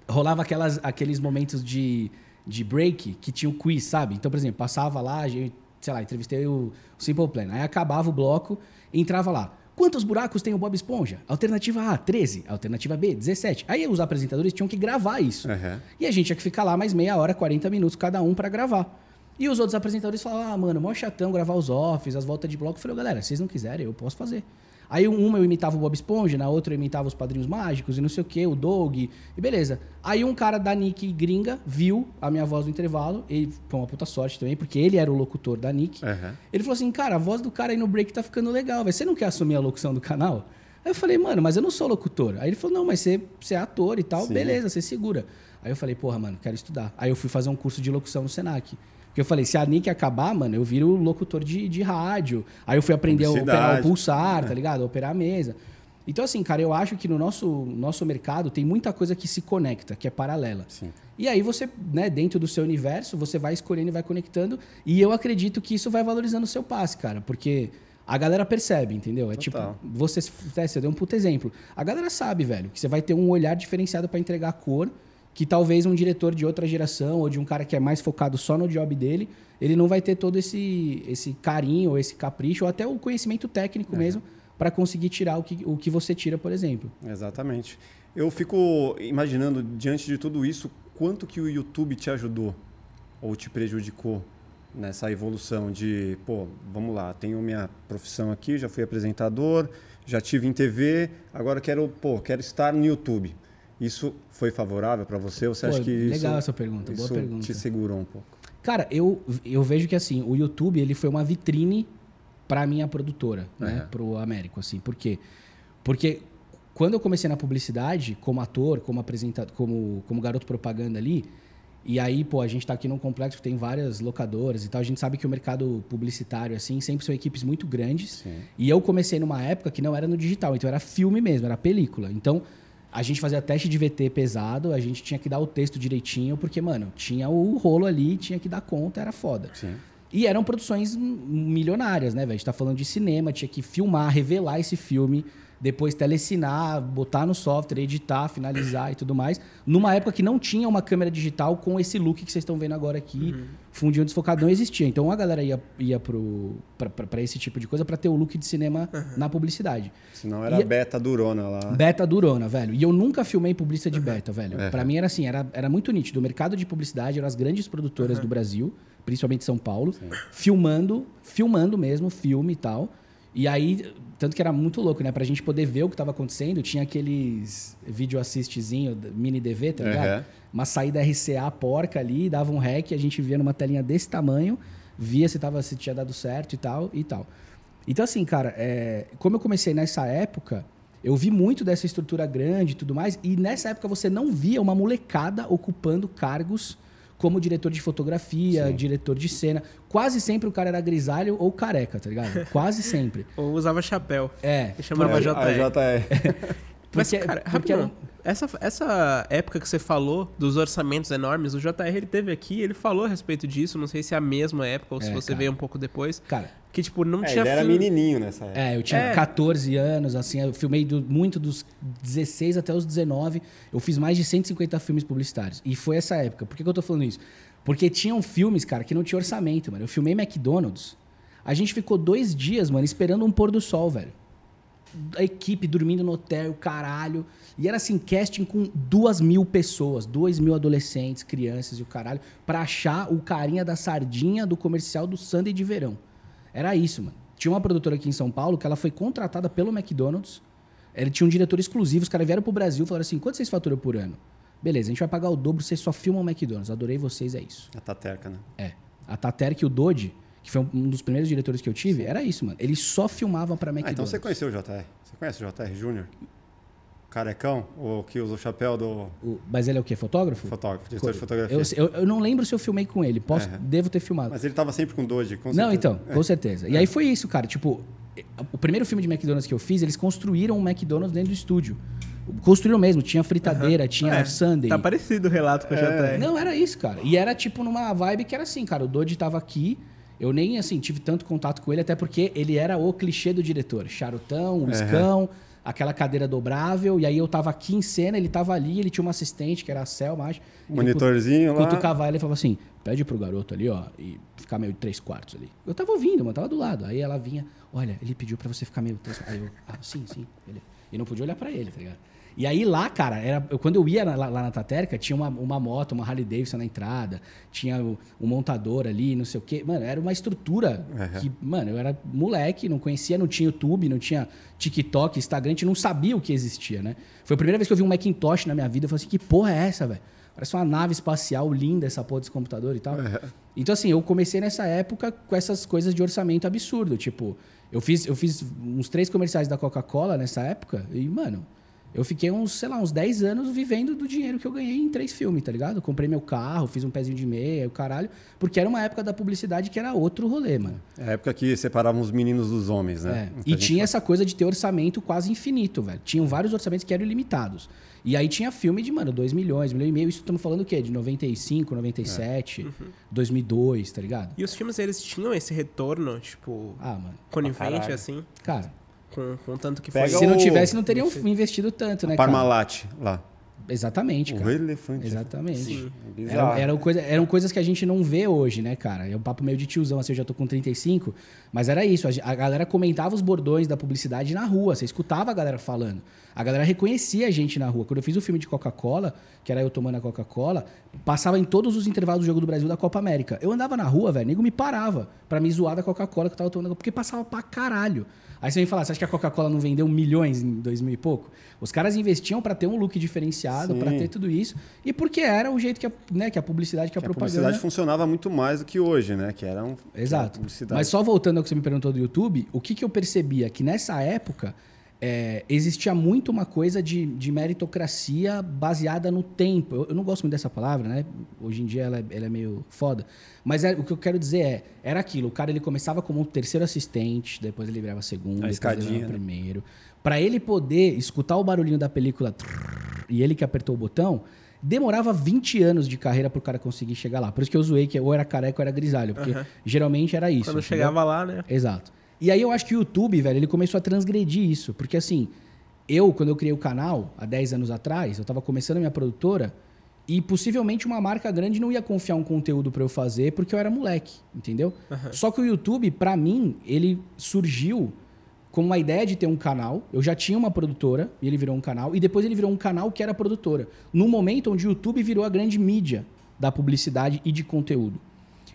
Rolava aquelas, aqueles momentos de, de break que tinha o quiz, sabe? Então, por exemplo, passava lá, sei lá, entrevistei o, o Simple Plan. Aí acabava o bloco e entrava lá. Quantos buracos tem o Bob Esponja? Alternativa A, 13. Alternativa B, 17. Aí os apresentadores tinham que gravar isso. Uhum. E a gente tinha que ficar lá mais meia hora, 40 minutos cada um para gravar. E os outros apresentadores falavam, ah, mano, mó chatão gravar os offs, as voltas de bloco. Eu falei, galera, se vocês não quiserem, eu posso fazer. Aí uma eu imitava o Bob Esponja, na outra eu imitava os Padrinhos Mágicos e não sei o que, o Doug, e beleza. Aí um cara da Nick gringa viu a minha voz no intervalo, e foi uma puta sorte também, porque ele era o locutor da Nick. Uhum. Ele falou assim, cara, a voz do cara aí no break tá ficando legal, você não quer assumir a locução do canal? Aí eu falei, mano, mas eu não sou locutor. Aí ele falou, não, mas você, você é ator e tal, Sim. beleza, você segura. Aí eu falei, porra, mano, quero estudar. Aí eu fui fazer um curso de locução no Senac. Porque eu falei, se a Nick acabar, mano, eu viro locutor de, de rádio. Aí eu fui aprender a operar o pulsar, tá ligado? A operar a mesa. Então, assim, cara, eu acho que no nosso, nosso mercado tem muita coisa que se conecta, que é paralela. Sim. E aí você, né, dentro do seu universo, você vai escolhendo e vai conectando. E eu acredito que isso vai valorizando o seu passe, cara. Porque a galera percebe, entendeu? É Total. tipo, você, é, você deu um puto exemplo. A galera sabe, velho, que você vai ter um olhar diferenciado para entregar a cor que talvez um diretor de outra geração ou de um cara que é mais focado só no job dele, ele não vai ter todo esse, esse carinho, ou esse capricho, ou até o conhecimento técnico mesmo, para conseguir tirar o que, o que você tira, por exemplo. Exatamente. Eu fico imaginando, diante de tudo isso, quanto que o YouTube te ajudou ou te prejudicou nessa evolução de, pô, vamos lá, tenho minha profissão aqui, já fui apresentador, já tive em TV, agora quero, pô, quero estar no YouTube. Isso foi favorável para você? Ou você Pô, acha que legal isso, essa pergunta, boa pergunta. te segurou um pouco? Cara, eu, eu vejo que assim, o YouTube ele foi uma vitrine para minha produtora, uhum. né, pro Américo, assim. Por quê? Porque quando eu comecei na publicidade, como ator, como apresentador, como, como garoto propaganda ali, e aí, pô, a gente está aqui num complexo que tem várias locadoras e tal. A gente sabe que o mercado publicitário, assim, sempre são equipes muito grandes. Sim. E eu comecei numa época que não era no digital, então era filme mesmo, era película. Então, a gente fazia teste de VT pesado, a gente tinha que dar o texto direitinho, porque, mano, tinha o rolo ali, tinha que dar conta, era foda. Sim. E eram produções milionárias, né, velho? A gente tá falando de cinema, tinha que filmar, revelar esse filme depois telecinar, botar no software, editar, finalizar e tudo mais. Numa época que não tinha uma câmera digital com esse look que vocês estão vendo agora aqui, uhum. fundinho desfocado, não existia. Então a galera ia, ia para esse tipo de coisa para ter o look de cinema uhum. na publicidade. Senão era e, beta durona lá. Beta durona, velho. E eu nunca filmei publicidade de beta, velho. Uhum. Para mim era assim, era, era muito nítido. O mercado de publicidade eram as grandes produtoras do Brasil, principalmente São Paulo, Sim. filmando, filmando mesmo, filme e tal. E aí, tanto que era muito louco, né? Pra gente poder ver o que estava acontecendo, tinha aqueles vídeo assistzinho, mini DV, tá ligado? Uhum. Uma saída RCA porca ali, dava um rec, a gente via numa telinha desse tamanho, via se, tava, se tinha dado certo e tal e tal. Então, assim, cara, é, como eu comecei nessa época, eu vi muito dessa estrutura grande e tudo mais, e nessa época você não via uma molecada ocupando cargos como diretor de fotografia, Sim. diretor de cena. Quase sempre o cara era grisalho ou careca, tá ligado? Quase sempre. ou usava chapéu. É. Que chamava JR. JR. Mas, Porque- cara, porque rapidão, essa, essa época que você falou dos orçamentos enormes, o JR ele teve aqui, ele falou a respeito disso, não sei se é a mesma época ou se É, você cara. veio um pouco depois, Cara, que tipo, não É, tinha ele era filme- menininho nessa época. É, eu tinha É. 14 anos, assim, eu filmei do- muito dos 16 até os 19. Eu fiz mais de 150 filmes publicitários. E foi essa época. Por que, que eu tô falando isso? Porque tinham filmes, cara, que não tinha orçamento, mano. Eu filmei McDonald's. A gente ficou dois dias, mano, esperando um pôr do sol, velho. A equipe dormindo no hotel, caralho. E era assim, casting com duas mil pessoas, dois mil adolescentes, crianças e o caralho, pra achar o carinha da sardinha do comercial do Sunday de verão. Era isso, mano. Tinha uma produtora aqui em São Paulo que ela foi contratada pelo McDonald's. Ele tinha um diretor exclusivo. Os caras vieram pro Brasil e falaram assim: quanto vocês faturam por ano? Beleza, a gente vai pagar o dobro, vocês só filmam o McDonald's. Adorei vocês, é isso. A Taterca, né? É. A Taterk e o Dodge, que foi um dos primeiros diretores que eu tive, era isso, mano. Eles só filmavam pra Ah, McDonald's. então você conheceu o JR. Você conhece o JR Júnior? Carecão? O que usa o chapéu do O- Mas ele é o quê? Fotógrafo? fotógrafo, diretor de fotografia. Eu, eu, eu não lembro se eu filmei com ele. Posso, Aham. Devo ter filmado. Mas ele tava sempre com Doge, com Não, certeza. então, com certeza. E aí foi isso, cara. Tipo, o primeiro filme de McDonald's que eu fiz, eles construíram um McDonald's dentro do estúdio. Construíram mesmo, tinha fritadeira, tinha É, Sunday. Tá parecido o relato com o É. JR. Não, era isso, cara. E era tipo numa vibe que era assim, cara. O Dodge tava aqui. Eu nem, assim, tive tanto contato com ele, até porque ele era o clichê do diretor. Charutão, uiscão, aquela cadeira dobrável. E aí eu tava aqui em cena, ele tava ali, ele tinha uma assistente, que era a Selma, acho. Ele Monitorzinho lá. cutucava ela e falava assim: pede pro garoto ali, ó, e ficar meio três quartos ali. Eu tava ouvindo, mano, tava do lado. Aí ela vinha, olha, ele pediu pra você ficar meio três quartos. Aí eu, ah, sim, sim, beleza. E não podia olhar pra ele, tá ligado? E aí lá, cara, era, eu- quando eu ia lá, lá na Taterca, tinha uma, uma moto, uma Harley Davidson na entrada, tinha o- um montador ali, não sei o quê. Mano, era uma estrutura Uhum. que, mano, eu era moleque, não conhecia, não tinha YouTube, não tinha TikTok, Instagram, a gente não sabia o que existia, né? Foi a primeira vez que eu vi um Macintosh na minha vida, eu falei assim, que porra é essa, velho? Parece uma nave espacial linda essa porra desse computador e tal. Então, assim, eu comecei nessa época com essas coisas de orçamento absurdo. Tipo, eu fiz, eu fiz uns três comerciais da Coca-Cola nessa época e, mano, eu fiquei uns, sei lá, uns 10 anos vivendo do dinheiro que eu ganhei em três filmes, tá ligado? Eu comprei meu carro, fiz um pezinho de meia, o caralho. Porque era uma época da publicidade que era outro rolê, mano. É a época que separavam os meninos dos homens, né? É, E tinha fala. essa coisa de ter orçamento quase infinito, velho. Tinham vários orçamentos que eram ilimitados. E aí tinha filme de, mano, 2 milhões, 1 milhão e meio. Isso estamos falando o quê? De 95, 97, 2002, tá ligado? E os filmes, eles tinham esse retorno, tipo, Ah, mano. conivente, assim, Cara, com, com tanto que Pega foi... se não o- tivesse, não teriam investido tanto, né, cara? Parmalat lá. Exatamente, O cara. elefante. Exatamente. Eram, eram, coisa, eram coisas que a gente não vê hoje, né, cara? É um papo meio de tiozão, assim, eu já tô com 35. Mas era isso, a, a galera comentava os bordões da publicidade na rua, você escutava a galera falando. A galera reconhecia a gente na rua. Quando eu fiz o filme de Coca-Cola, que era eu tomando a Coca-Cola, passava em todos os intervalos do Jogo do Brasil da Copa América. Eu andava na rua, velho, nego me parava pra me zoar da Coca-Cola que eu tava tomando, porque passava pra caralho. Aí você vem falar, você acha que a Coca-Cola não vendeu milhões em 2000 e pouco? Os caras investiam pra ter um look diferenciado, pra ter tudo isso. E porque era o jeito que a, né, que a publicidade, que a Que a propaganda... publicidade funcionava muito mais do que hoje, né? Que era um. Exato. publicidade. Mas só voltando ao que você me perguntou do YouTube, o que, que eu percebia? Que nessa época é, existia muito uma coisa de, de meritocracia baseada no tempo. Eu, eu não gosto muito dessa palavra, né? Hoje em dia ela é, ela é meio foda. Mas é- o que eu quero dizer é, era aquilo, o cara ele começava como um terceiro assistente, depois ele virava segundo, depois ele virava né? primeiro. Pra ele poder escutar o barulhinho da película trrr, e ele que apertou o botão, demorava 20 anos de carreira pro cara conseguir chegar lá. Por isso que eu zoei que ou era careca ou era grisalho, porque geralmente era isso. Quando entendeu? chegava lá, né? Exato. E aí eu acho que o YouTube, velho, ele começou a transgredir isso. Porque assim, eu, quando eu criei o canal, há 10 anos atrás, eu tava começando a minha produtora e possivelmente uma marca grande não ia confiar um conteúdo pra eu fazer porque eu era moleque, entendeu? Só que o YouTube, pra mim, ele surgiu com uma ideia de ter um canal. Eu já tinha uma produtora e ele virou um canal. E depois ele virou um canal que era produtora. No momento onde o YouTube virou a grande mídia da publicidade e de conteúdo.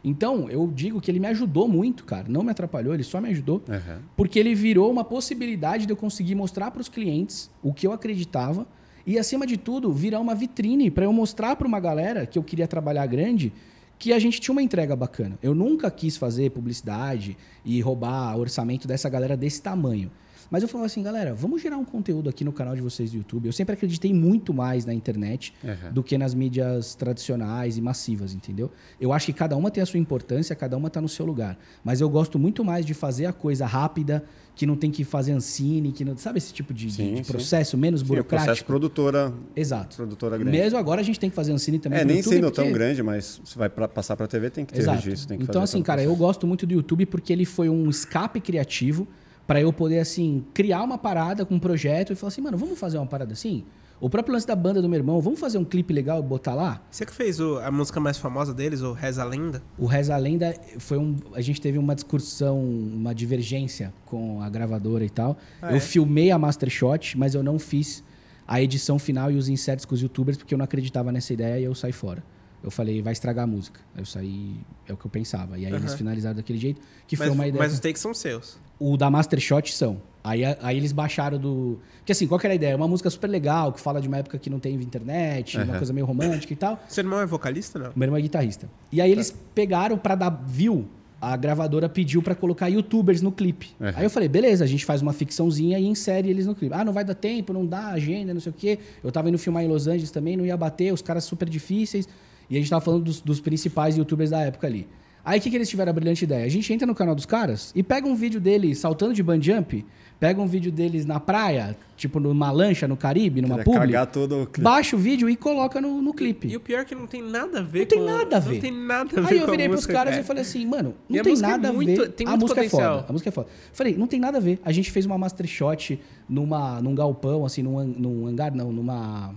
Então, eu digo que ele me ajudou muito, cara. Não me atrapalhou, ele só me ajudou. Aham. Porque ele virou uma possibilidade de eu conseguir mostrar para os clientes o que eu acreditava e, acima de tudo, virar uma vitrine para eu mostrar para uma galera que eu queria trabalhar grande que a gente tinha uma entrega bacana. Eu nunca quis fazer publicidade e roubar orçamento dessa galera desse tamanho. Mas eu falava assim, galera, vamos gerar um conteúdo aqui no canal de vocês do YouTube. Eu sempre acreditei muito mais na internet Uhum. do que nas mídias tradicionais e massivas, entendeu? Eu acho que cada uma tem a sua importância, cada uma tá no seu lugar. Mas eu gosto muito mais de fazer a coisa rápida, que não tem que fazer ancine, que não, sabe esse tipo de, Sim, de sim. processo menos Sim, o processo burocrático? produtora, Exato. produtora grande. Mesmo agora a gente tem que fazer ancine também É, nem YouTube, sendo tão porque- grande, mas você vai pra, passar pra TV, tem que ter Exato. registro. Tem que então, assim, cara, eu processo. gosto muito do YouTube porque ele foi um escape criativo para eu poder, assim, criar uma parada com um projeto e falar assim, mano, vamos fazer uma parada assim? O próprio lance da banda do meu irmão, vamos fazer um clipe legal e botar lá? Você que fez o- a música mais famosa deles, o Reza a Lenda? O Reza a Lenda foi um. A gente teve uma discussão, uma divergência com a gravadora e tal. Ah, eu é? filmei a Master Shot, mas eu não fiz a edição final e os inserts com os youtubers porque eu não acreditava nessa ideia e eu saí fora. Eu falei, vai estragar a música. Aí eu saí, é o que eu pensava. E aí eles Aham. finalizaram daquele jeito, que mas, foi uma ideia. mas os takes são seus. O da Master Shot são. Aí, aí eles baixaram do. Porque assim, qual que era a ideia? É uma música super legal, que fala de uma época que não tem internet, uma Aham. coisa meio romântica e tal. Seu irmão é vocalista, não? Meu irmão é guitarrista. E aí eles pegaram pra dar view, a gravadora pediu pra colocar youtubers no clipe. Uhum. Aí eu falei, beleza, a gente faz uma ficçãozinha e insere eles no clipe. Ah, não vai dar tempo, não dá agenda, não sei o quê. Eu tava indo filmar em Los Angeles também, não ia bater, os caras super difíceis. E a gente tava falando dos, dos principais youtubers da época ali. Aí o que, que eles tiveram a brilhante ideia? A gente entra no canal dos caras e pega um vídeo deles saltando de band jump, pega um vídeo deles na praia, tipo numa lancha no Caribe, numa publi, cagar todo o clipe. baixa o vídeo e coloca no, no clipe. E o pior é que não tem nada a ver Não tem com... nada a ver. Não tem nada a ver Aí eu a virei pros caras cara. e falei assim, mano, E não a tem música é nada muito- a ver. tem a muito música é potencial. foda. A música é foda. Falei, não tem nada a ver. A gente fez uma master shot numa, num galpão, assim, num, num hangar, não, numa.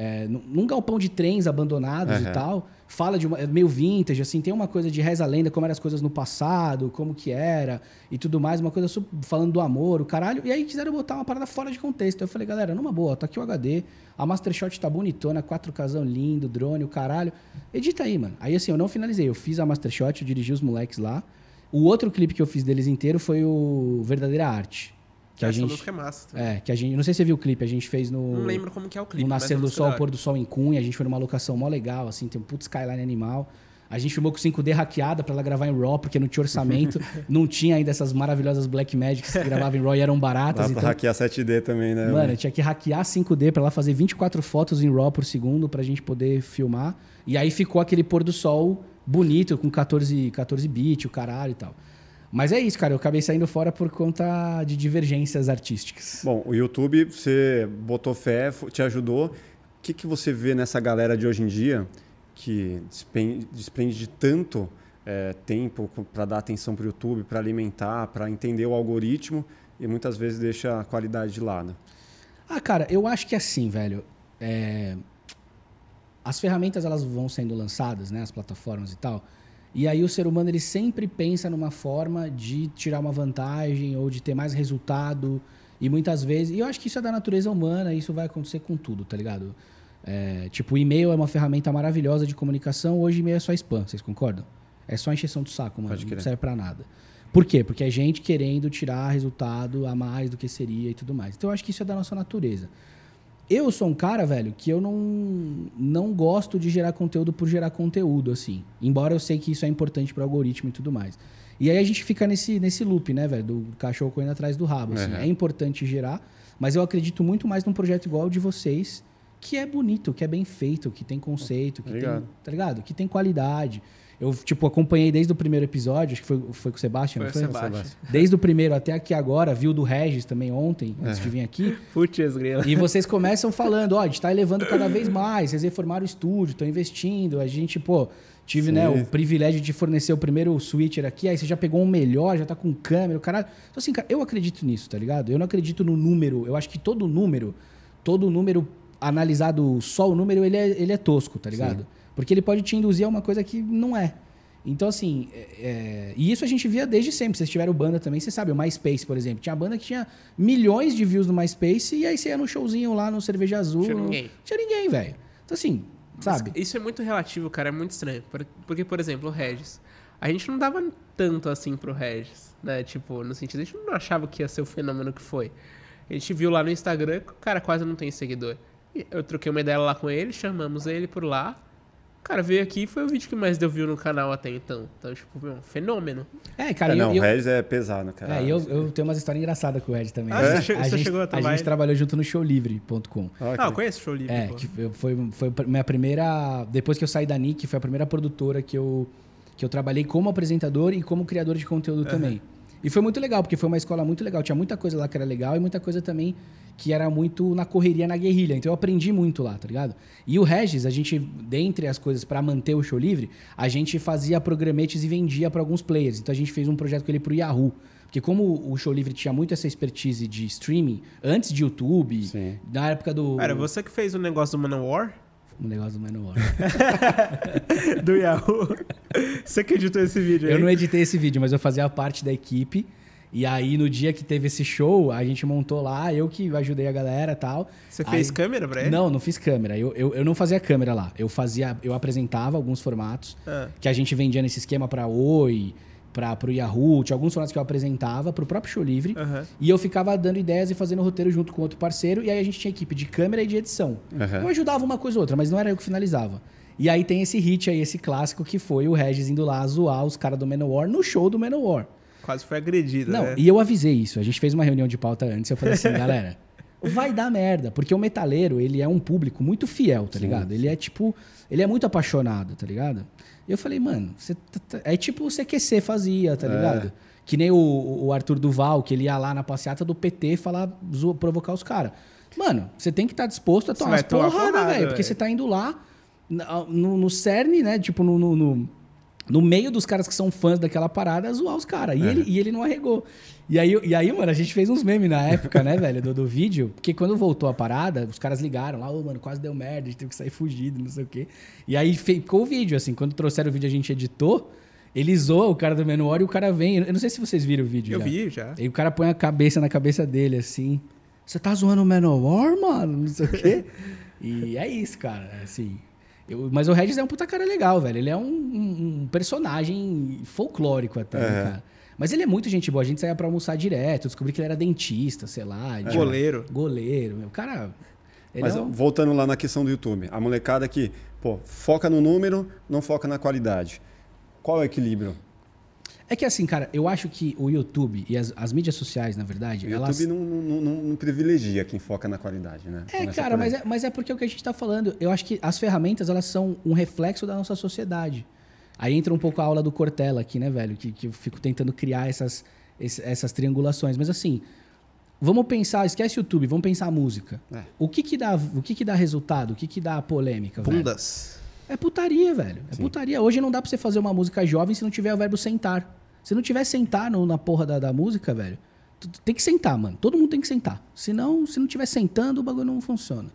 É, num, galpão de trens abandonados Aham. e tal. Fala de uma. é meio vintage, assim, tem uma coisa de reza lenda, como eram as coisas no passado, como que era e tudo mais, uma coisa falando do amor, o caralho. E aí quiseram botar uma parada fora de contexto. Eu falei, galera, numa boa, tá aqui o HD, a Master Shot tá bonitona, 4Kzão lindo, drone, o caralho. Edita aí, mano. Aí assim, eu não finalizei, eu fiz a Master Shot, eu dirigi os moleques lá. O outro clipe que eu fiz deles inteiro foi o Verdadeira Arte. Que a Essa gente. música é massa. também. É, que a gente. Não sei se você viu o clipe, a gente fez no. Não lembro como que é o clipe. No mas Nascer a do Sol, é Pôr do Sol em Cunha. A gente foi numa locação mó legal, assim, tem um puto skyline animal. A gente filmou com 5D hackeada pra ela gravar em RAW, porque não tinha orçamento. não tinha ainda essas maravilhosas Black Magics que gravavam em RAW e eram baratas. Dá pra Então, hackear 7D também, né? mano, tinha que hackear 5D pra ela fazer 24 fotos em RAW por segundo pra gente poder filmar. E aí ficou aquele pôr do sol bonito, com 14, 14 bits, o caralho e tal. Mas é isso, cara. Eu acabei saindo fora por conta de divergências artísticas. Bom, o YouTube, você botou fé, te ajudou. O que, que você vê nessa galera de hoje em dia que desprende de tanto é, tempo para dar atenção para o YouTube, para alimentar, para entender o algoritmo e muitas vezes deixa a qualidade de lado? Ah, cara, eu acho que é assim, velho. É, As ferramentas elas vão sendo lançadas, né? As plataformas e tal. E aí o ser humano ele sempre pensa numa forma de tirar uma vantagem ou de ter mais resultado. E muitas vezes. E eu acho que isso é da natureza humana, isso vai acontecer com tudo, tá ligado? É, tipo, o e-mail é uma ferramenta maravilhosa de comunicação, hoje e-mail é só spam, vocês concordam? É só encheção do saco, mano. Não serve pra nada. Por quê? Porque é gente querendo tirar resultado a mais do que seria e tudo mais. Então eu acho que isso é da nossa natureza. Eu sou um cara, velho, que eu não, não gosto de gerar conteúdo por gerar conteúdo, assim. Embora eu sei que isso é importante para o algoritmo e tudo mais. E aí a gente fica nesse, nesse loop, né, velho? Do cachorro correndo atrás do rabo. Assim. Uhum. É importante gerar, mas eu acredito muito mais num projeto igual o de vocês, que é bonito, que é bem feito, que tem conceito, que Obrigado. tem. Tá ligado? Que tem qualidade. Eu, tipo, acompanhei desde o primeiro episódio, acho que foi, foi com o Sebastião, Foi foi? Sebastião. Desde o primeiro até aqui agora, viu do Regis também ontem, antes É. de vir aqui. Putz, grila. E vocês começam falando, ó, a gente tá elevando cada vez mais, vocês reformaram o estúdio, estão investindo, a gente, pô, tive, Sim. né, o privilégio de fornecer o primeiro switcher aqui, aí você já pegou um melhor, já tá com câmera, o caralho. Então assim, cara, eu acredito nisso, tá ligado? Eu não acredito no número, eu acho que todo número, todo número analisado só o número, ele é, ele é tosco, tá ligado? Porque ele pode te induzir a uma coisa que não é. Então, assim, é- é, e isso a gente via desde sempre. Vocês tiveram banda também, você sabe, o MySpace, por exemplo. Tinha banda que tinha milhões de views no MySpace e aí você ia no showzinho lá no Cerveja Azul. Tinha no- ninguém. Tinha ninguém, velho. Então, assim, sabe? Mas Isso é muito relativo, cara, é muito estranho. Por- Porque, por exemplo, o Regis. A gente não dava tanto assim pro Regis, né? Tipo, no sentido, a gente não achava que ia ser o fenômeno que foi. A gente viu lá no Instagram que o cara quase não tem seguidor. Eu troquei uma ideia lá com ele, chamamos ele por lá. Cara, veio aqui e foi o vídeo que mais deu view no canal até então. Então, tipo, meu, um fenômeno. É, cara, É, eu, não, eu, o Regis é pesado, cara. é, eu, eu tenho umas histórias engraçadas com o Ed também. Ah, A você che- você gente, chegou a a trabalhar- gente trabalhou junto no showlivre.com. Ah, Ah, eu conheço o Show Livre. É, foi, foi a minha primeira. Depois que eu saí da Nick, foi a primeira produtora que eu, que eu trabalhei como apresentador e como criador de conteúdo também. E foi muito legal, porque foi uma escola muito legal. Tinha muita coisa lá que era legal e muita coisa também que era muito na correria, na guerrilha. Então eu aprendi muito lá, tá ligado? E o Regis, a gente, dentre as coisas para manter o show livre, a gente fazia programetes e vendia para alguns players. Então a gente fez um projeto com ele pro Yahoo. Porque como o show livre tinha muito essa expertise de streaming, antes de YouTube, Sim. na época do. Cara, você que fez o negócio do Manowar? O negócio do Manowar. do Yahoo. você que editou esse vídeo aí? Eu não editei esse vídeo, mas eu fazia parte da equipe. E aí, no dia que teve esse show, a gente montou lá, eu que ajudei a galera e tal. Você fez Aí- câmera pra ele? Não, não fiz câmera. Eu, eu, eu não fazia câmera lá. Eu fazia, eu apresentava alguns formatos Ah. que a gente vendia nesse esquema pra Oi, pra, pro Yahoo. Tinha alguns formatos que eu apresentava pro próprio show livre. E eu ficava dando ideias e fazendo roteiro junto com outro parceiro. E aí a gente tinha equipe de câmera e de edição. Eu ajudava uma coisa ou outra, mas não era eu que finalizava. E aí tem esse hit aí, esse clássico, que foi o Regis indo lá zoar os caras do Manowar no show do Manowar. Quase foi agredido, Não, né? e eu avisei isso. A gente fez uma reunião de pauta antes. Eu falei assim, galera, vai dar merda. Porque o metaleiro, ele é um público muito fiel, tá ligado? Ele é tipo. Ele é muito apaixonado, tá ligado? E eu falei, mano, você tá- tá- é tipo o CQC fazia, tá É. ligado? Que nem o, o Arthur Duval, que ele ia lá na passeata do PT falar, zo- provocar os caras. Mano, você tem que estar disposto a tomar tomar porradas, porrada, velho. Porque você tá indo lá no, no cerne, né? Tipo, no, no- no- no meio dos caras que são fãs daquela parada, zoar os caras. E, ele, e ele não arregou. E aí, e aí, mano, a gente fez uns memes na época, né, velho, do, do vídeo. Porque quando voltou a parada, os caras ligaram lá, ô, mano, quase deu merda, a gente teve que sair fugido, não sei o quê. E aí ficou o vídeo, assim, quando trouxeram o vídeo a gente editou, ele zoa o cara do Menor e o cara vem. Eu não sei se vocês viram o vídeo Eu já. vi já. Aí o cara põe a cabeça na cabeça dele, assim. Você tá zoando o Manowar, mano? Não sei o quê. e é isso, cara. Assim. Eu- mas o Regis é um puta cara legal, velho. Ele é um, um- um personagem folclórico até, É. cara. Mas ele é muito gente boa. A gente saía pra almoçar direto. Descobri que ele era dentista, sei lá. de- Goleiro. Goleiro, meu. Cara. Ele Mas é um- voltando lá na questão do YouTube, a molecada que, pô, foca no número, não foca na qualidade. Qual é o equilíbrio? É que assim, cara, eu acho que o YouTube e as, as mídias sociais, na verdade, O elas. YouTube não, não, não- não privilegia quem foca na qualidade, né? É, Começa cara, mas é, mas é porque é o que a gente tá falando. Eu acho que as ferramentas, elas são um reflexo da nossa sociedade. Aí entra um pouco a aula do Cortella aqui, né, velho? Que, que eu fico tentando criar essas, essas triangulações. Mas assim, vamos pensar, esquece o YouTube, vamos pensar a música. É. O, que que dá, o que que dá resultado? O que que dá polêmica, velho? Bundas. É putaria, velho. É putaria. Hoje não dá pra você fazer uma música jovem se não tiver o verbo sentar. Se não tiver sentar no- na porra da, da música, velho, tu- tu tem que sentar, mano. Todo mundo tem que sentar. Senão, se não tiver sentando, o bagulho não funciona.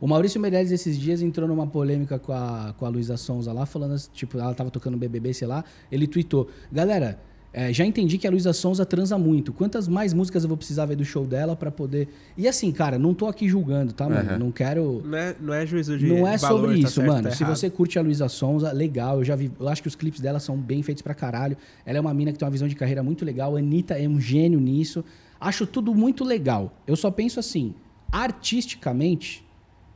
O Maurício Meirelles, esses dias, entrou numa polêmica com a, com a Luísa Sonza lá, falando, tipo, ela tava tocando BBB, sei lá. Ele tweetou: Galera, é, já entendi que a Luísa Sonza transa muito. Quantas mais músicas eu vou precisar ver do show dela pra poder. E assim, cara, não tô aqui julgando, tá, mano? Uhum. Não quero. Não é, não é juízo de Não é valor, sobre tá isso, certo, mano. tá Se você curte a Luísa Sonza, legal. Eu já vi. Eu acho que os clipes dela são bem feitos pra caralho. Ela é uma mina que tem uma visão de carreira muito legal. A Anitta é um gênio nisso. Acho tudo muito legal. Eu só penso assim, artisticamente,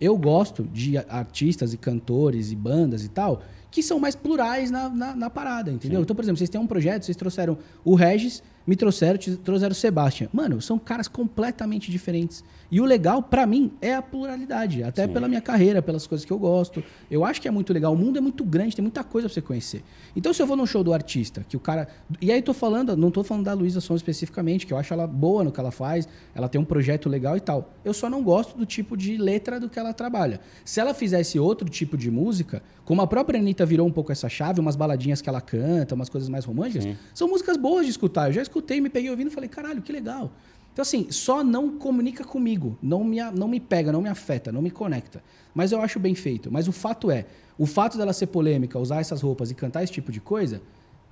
eu gosto de artistas e cantores e bandas e tal que são mais plurais na, na, na parada, entendeu? Então, por exemplo, vocês têm um projeto, vocês trouxeram o Regis, me trouxeram, trouxeram o Sebastian. Mano, são caras completamente diferentes. E o legal, pra mim, é a pluralidade. Até pela minha carreira, pelas coisas que eu gosto. Eu acho que é muito legal. O mundo é muito grande, tem muita coisa pra você conhecer. Então, se eu vou num show do artista, que o cara. E aí, tô falando, não tô falando da Luísa Sonza especificamente, que eu acho ela boa no que ela faz, ela tem um projeto legal e tal. Eu só não gosto do tipo de letra do que ela trabalha. Se ela fizesse outro tipo de música, como a própria Anitta virou um pouco essa chave, umas baladinhas que ela canta, umas coisas mais românticas, são músicas boas de escutar. Eu já escutei, me peguei ouvindo e falei, caralho, que legal. Então, assim, só não comunica comigo, não me, não me pega, não me afeta, não me conecta. Mas eu acho bem feito. Mas o fato é, o fato dela ser polêmica, usar essas roupas e cantar esse tipo de coisa,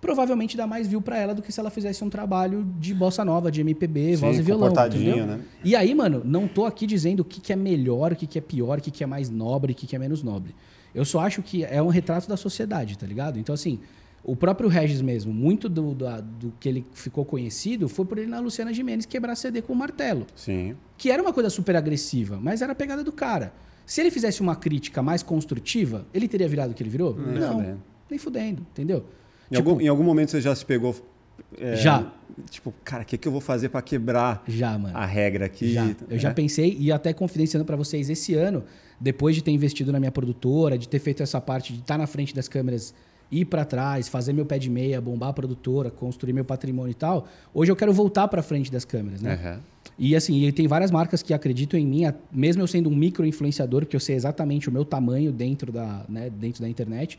provavelmente dá mais view pra ela do que se ela fizesse um trabalho de bossa nova, de MPB, Sim, voz e violão. entendeu? né? E aí, mano, não tô aqui dizendo o que, que é melhor, o que, que é pior, o que, que é mais nobre, o que, que é menos nobre. Eu só acho que é um retrato da sociedade, tá ligado? Então, assim, o próprio Regis mesmo, muito do, do, do que ele ficou conhecido foi por ele na Luciana Gimenez quebrar CD com o martelo. Sim. Que era uma coisa super agressiva, mas era a pegada do cara. Se ele fizesse uma crítica mais construtiva, ele teria virado o que ele virou? Nem não, fudendo. nem fudendo, entendeu? Em, Tipo, algum, em algum momento você já se pegou. é, Já. Tipo, cara, o que, que eu vou fazer pra quebrar Já, a regra aqui? Já. Eu já É? pensei e até confidenciando pra vocês esse ano, depois de ter investido na minha produtora, de ter feito essa parte de estar na frente das câmeras, ir pra trás, fazer meu pé de meia, bombar a produtora, construir meu patrimônio e tal. Hoje eu quero voltar pra frente das câmeras, né? Aham. E assim, e tem várias marcas que acreditam em mim, mesmo eu sendo um micro influenciador, porque eu sei exatamente o meu tamanho dentro da, né, dentro da internet.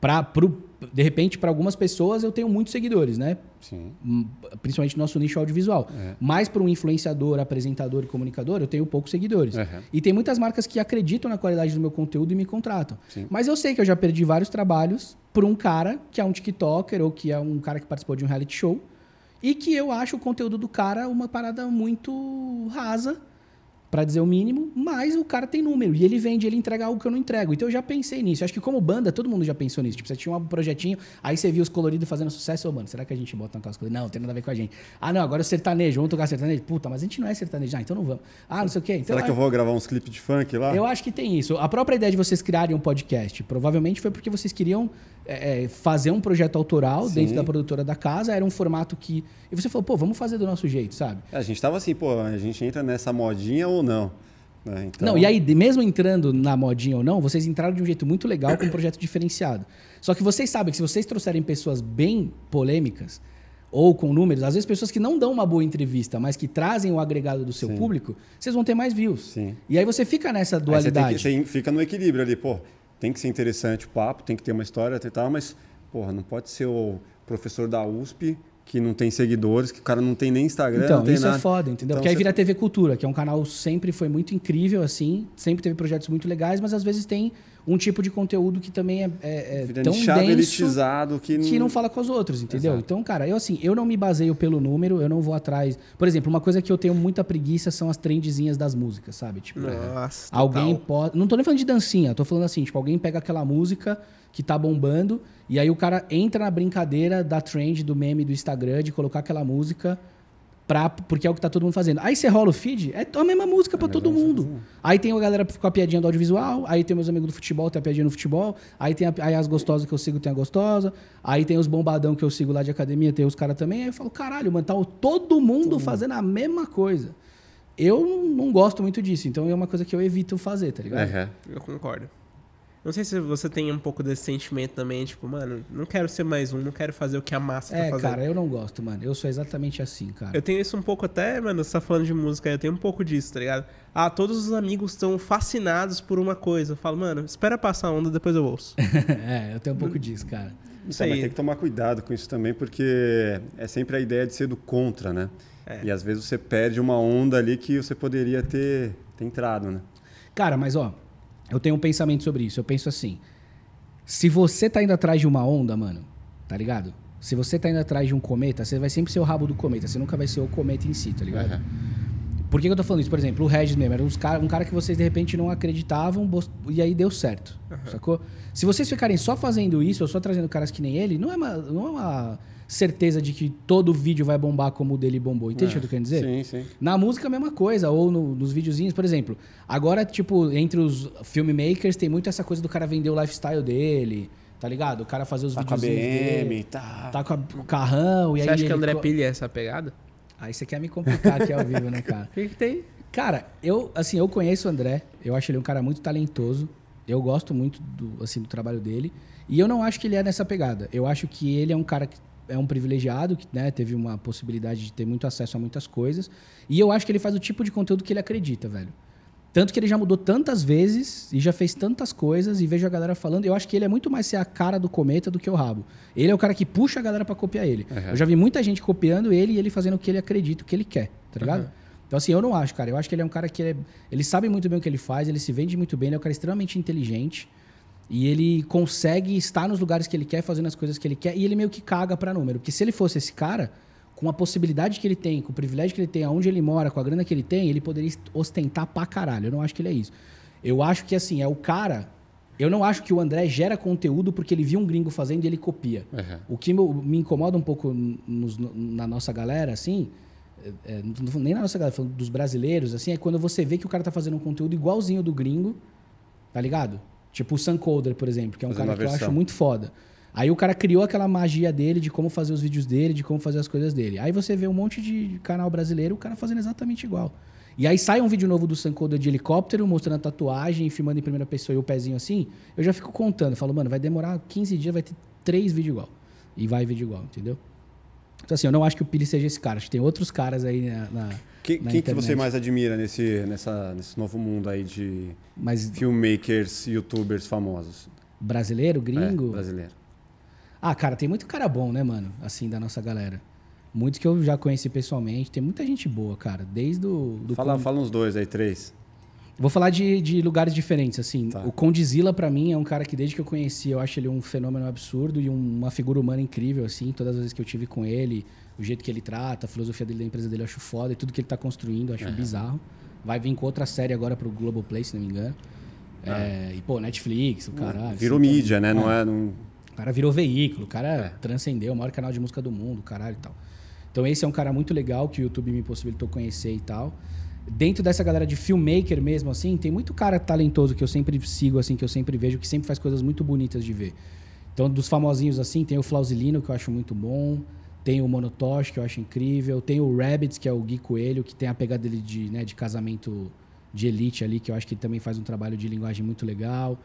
Pra, pro, de repente, para algumas pessoas eu tenho muitos seguidores, né? Sim. Hum, Principalmente no nosso nicho audiovisual. É. Mas para um influenciador, apresentador e comunicador, eu tenho poucos seguidores. Aham. E tem muitas marcas que acreditam na qualidade do meu conteúdo e me contratam. Sim. Mas eu sei que eu já perdi vários trabalhos por um cara que é um TikToker ou que é um cara que participou de um reality show e que eu acho o conteúdo do cara uma parada muito rasa, pra dizer o mínimo, mas o cara tem número e ele vende, ele entrega algo que eu não entrego. Então eu já pensei nisso. Eu acho que como banda, todo mundo já pensou nisso. Tipo, você tinha um projetinho, aí você viu os coloridos fazendo sucesso, ô, mano, será que a gente bota aquelas coisas? Não, tem nada a ver com a gente. Ah, não, agora é sertanejo, vamos tocar sertanejo. Puta, mas a gente não é sertanejo. Ah, então não vamos. Ah, não sei o quê. Então, Será que eu vou gravar uns clipes de funk lá? eu acho que tem isso. A própria ideia de vocês criarem um podcast, provavelmente foi porque vocês queriam é, é, fazer um projeto autoral Sim. dentro da produtora da casa. Era um formato que. E você falou, pô, vamos fazer do nosso jeito, sabe? A gente tava assim, pô, a gente entra nessa modinha ou não? né? Então, Não, e aí, mesmo entrando na modinha ou não, vocês entraram de um jeito muito legal com um projeto diferenciado. Só que vocês sabem que se vocês trouxerem pessoas bem polêmicas ou com números, às vezes pessoas que não dão uma boa entrevista, mas que trazem o agregado do seu Sim. público, vocês vão ter mais views. Sim. E aí você fica nessa Aí você, tem dualidade. que, você fica no equilíbrio ali, pô. Tem que ser interessante o papo, tem que ter uma história e tal, mas, porra, não pode ser o professor da USP que não tem seguidores, que o cara não tem nem Instagram, Então, não tem isso nada. é foda, entendeu? Então Porque aí você- vira TV Cultura, que é um canal sempre foi muito incrível, assim, sempre teve projetos muito legais, mas às vezes tem um tipo de conteúdo que também é, é- é tão denso que, que não fala com os outros, entendeu? Exato. Então, cara, eu assim, eu não me baseio pelo número, eu não vou atrás. Por exemplo, uma coisa que eu tenho muita preguiça são as trendzinhas das músicas, sabe? Tipo, Nossa, Alguém total. pode. Não tô nem falando de dancinha, tô falando assim, tipo, alguém pega aquela música que tá bombando e aí o cara entra na brincadeira da trend, do meme do Instagram, de colocar aquela música pra, porque é o que tá todo mundo fazendo. Aí você rola o feed, é a mesma música pra todo mundo. Aí tem a galera com a piadinha do audiovisual, aí tem meus amigos do futebol, tem a piadinha no futebol, aí tem a- aí as gostosas que eu sigo, tem a gostosa, aí tem os bombadão que eu sigo lá de academia, tem os caras também. Aí eu falo, caralho, mano, tá todo mundo fazendo a mesma coisa. Eu não, gosto muito disso, então é uma coisa que eu evito fazer, tá ligado? Aham. Eu concordo. Não sei se você tem um pouco desse sentimento também, tipo, mano, não quero ser mais um, não quero fazer o que a massa É, tá fazendo. cara, eu não gosto, mano. Eu sou exatamente assim, cara. Eu tenho isso um pouco até, mano, você tá falando de música, eu tenho um pouco disso, tá ligado? Ah, todos os amigos estão fascinados por uma coisa. Eu falo, mano, espera passar a onda, depois eu ouço. é, eu tenho um pouco disso, cara. Isso Então, mas aí. tem que tomar cuidado com isso também, porque é sempre a ideia de ser do contra, né? É. E às vezes você perde uma onda ali que você poderia ter, ter entrado, né? Cara, mas ó, eu tenho um pensamento sobre isso. Eu penso assim: se você tá indo atrás de uma onda, mano, tá ligado? Se você tá indo atrás de um cometa, você vai sempre ser o rabo do cometa, você nunca vai ser o cometa em si, tá ligado? Aham. Por que, que eu tô falando isso? Por exemplo, o Regis mesmo, era uns cara, um cara que vocês de repente não acreditavam e aí deu certo, sacou? Se vocês ficarem só fazendo isso, ou só trazendo caras que nem ele, não é uma, não é uma certeza de que todo vídeo vai bombar como o dele bombou. Entende o que eu tô querendo dizer? Sim, sim. Na música a mesma coisa, ou no- nos videozinhos, por exemplo. Agora, tipo, entre os filmmakers tem muito essa coisa do cara vender o lifestyle dele, tá ligado? O cara fazer os Tá com a videozinhos BM, dele, tá. tá com a- o carrão, e Você aí acha que ele André co- Pilha é essa pegada? Aí você quer me complicar aqui ao vivo, né, cara? O que, que tem? Cara, eu, assim, eu conheço o André, eu acho ele um cara muito talentoso, eu gosto muito do, assim, do trabalho dele, e eu não acho que ele é nessa pegada. Eu acho que ele é um cara que é um privilegiado, que né, teve uma possibilidade de ter muito acesso a muitas coisas, e eu acho que ele faz o tipo de conteúdo que ele acredita, velho. Tanto que ele já mudou tantas vezes e já fez tantas coisas e vejo a galera falando. Eu acho que ele é muito mais ser a cara do cometa do que o rabo. Ele é o cara que puxa a galera pra copiar ele. Uhum. Eu já vi muita gente copiando ele e ele fazendo o que ele acredita, o que ele quer, tá ligado? Então, assim, eu não acho, cara. Eu acho que ele é um cara que é- ele sabe muito bem o que ele faz, ele se vende muito bem, ele é um cara extremamente inteligente. E ele consegue estar nos lugares que ele quer, fazendo as coisas que ele quer, e ele meio que caga pra número. Porque se ele fosse esse cara, com a possibilidade que ele tem, com o privilégio que ele tem, aonde ele mora, com a grana que ele tem, ele poderia ostentar pra caralho. Eu não acho que ele é isso. Eu acho que, assim, é o cara. Eu não acho que o André gera conteúdo porque ele viu um gringo fazendo e ele copia. Aham. O que me, incomoda um pouco nos- na nossa galera, assim, é, é, nem na nossa galera, falando dos brasileiros, assim, é quando você vê que o cara tá fazendo um conteúdo igualzinho do gringo, Tá ligado? Tipo o Suncoder, por exemplo, que é um Fazendo cara que eu acho muito foda. Aí o cara criou aquela magia dele de como fazer os vídeos dele, de como fazer as coisas dele. Aí você vê um monte de canal brasileiro, o cara fazendo exatamente igual. E aí sai um vídeo novo do Suncoder de helicóptero, mostrando a tatuagem, filmando em primeira pessoa e o pezinho assim. Eu já fico contando, falo, mano, vai demorar 15 dias, vai ter três vídeos igual. E vai vídeo igual, entendeu? Então assim, eu não acho que o Pili seja esse cara. Acho que tem outros caras aí na... na Quem, que você mais admira nesse, nessa, nesse novo mundo aí de Mas filmmakers, youtubers famosos? brasileiro, gringo... É, brasileiro. Ah, cara, tem muito cara bom, né, mano? Assim, da nossa galera. Muitos que eu já conheci pessoalmente. Tem muita gente boa, cara. Desde o... Do Fala, Con- fala uns dois aí, três. Vou falar de, de lugares diferentes, assim. Tá. O Condizila, pra mim, é um cara que desde que eu conheci, eu acho ele um fenômeno absurdo e um- uma figura humana incrível, assim. Todas as vezes que eu tive com ele, o jeito que ele trata, a filosofia dele da empresa dele, eu acho foda. E tudo que ele tá construindo, eu acho bizarro. Vai vir com outra série agora pro Globoplay, se não me engano. É, e, pô, Netflix, o caralho. Virou assim, mídia, né? Não é. Não... o cara virou veículo, o cara É. transcendeu, o maior canal de música do mundo, caralho e tal. Então esse é um cara muito legal que o YouTube me possibilitou conhecer e tal. Dentro dessa galera de filmmaker mesmo, assim, tem muito cara talentoso que eu sempre sigo, assim, que eu sempre vejo, que sempre faz coisas muito bonitas de ver. Então, dos famosinhos assim, tem o Flauzilino, que eu acho muito bom. Tem o Monotosh, que eu acho incrível. Tem o Rabbits, que é o Gui Coelho, que tem a pegada dele de, né, de casamento de elite ali, que eu acho que ele também faz um trabalho de linguagem muito legal.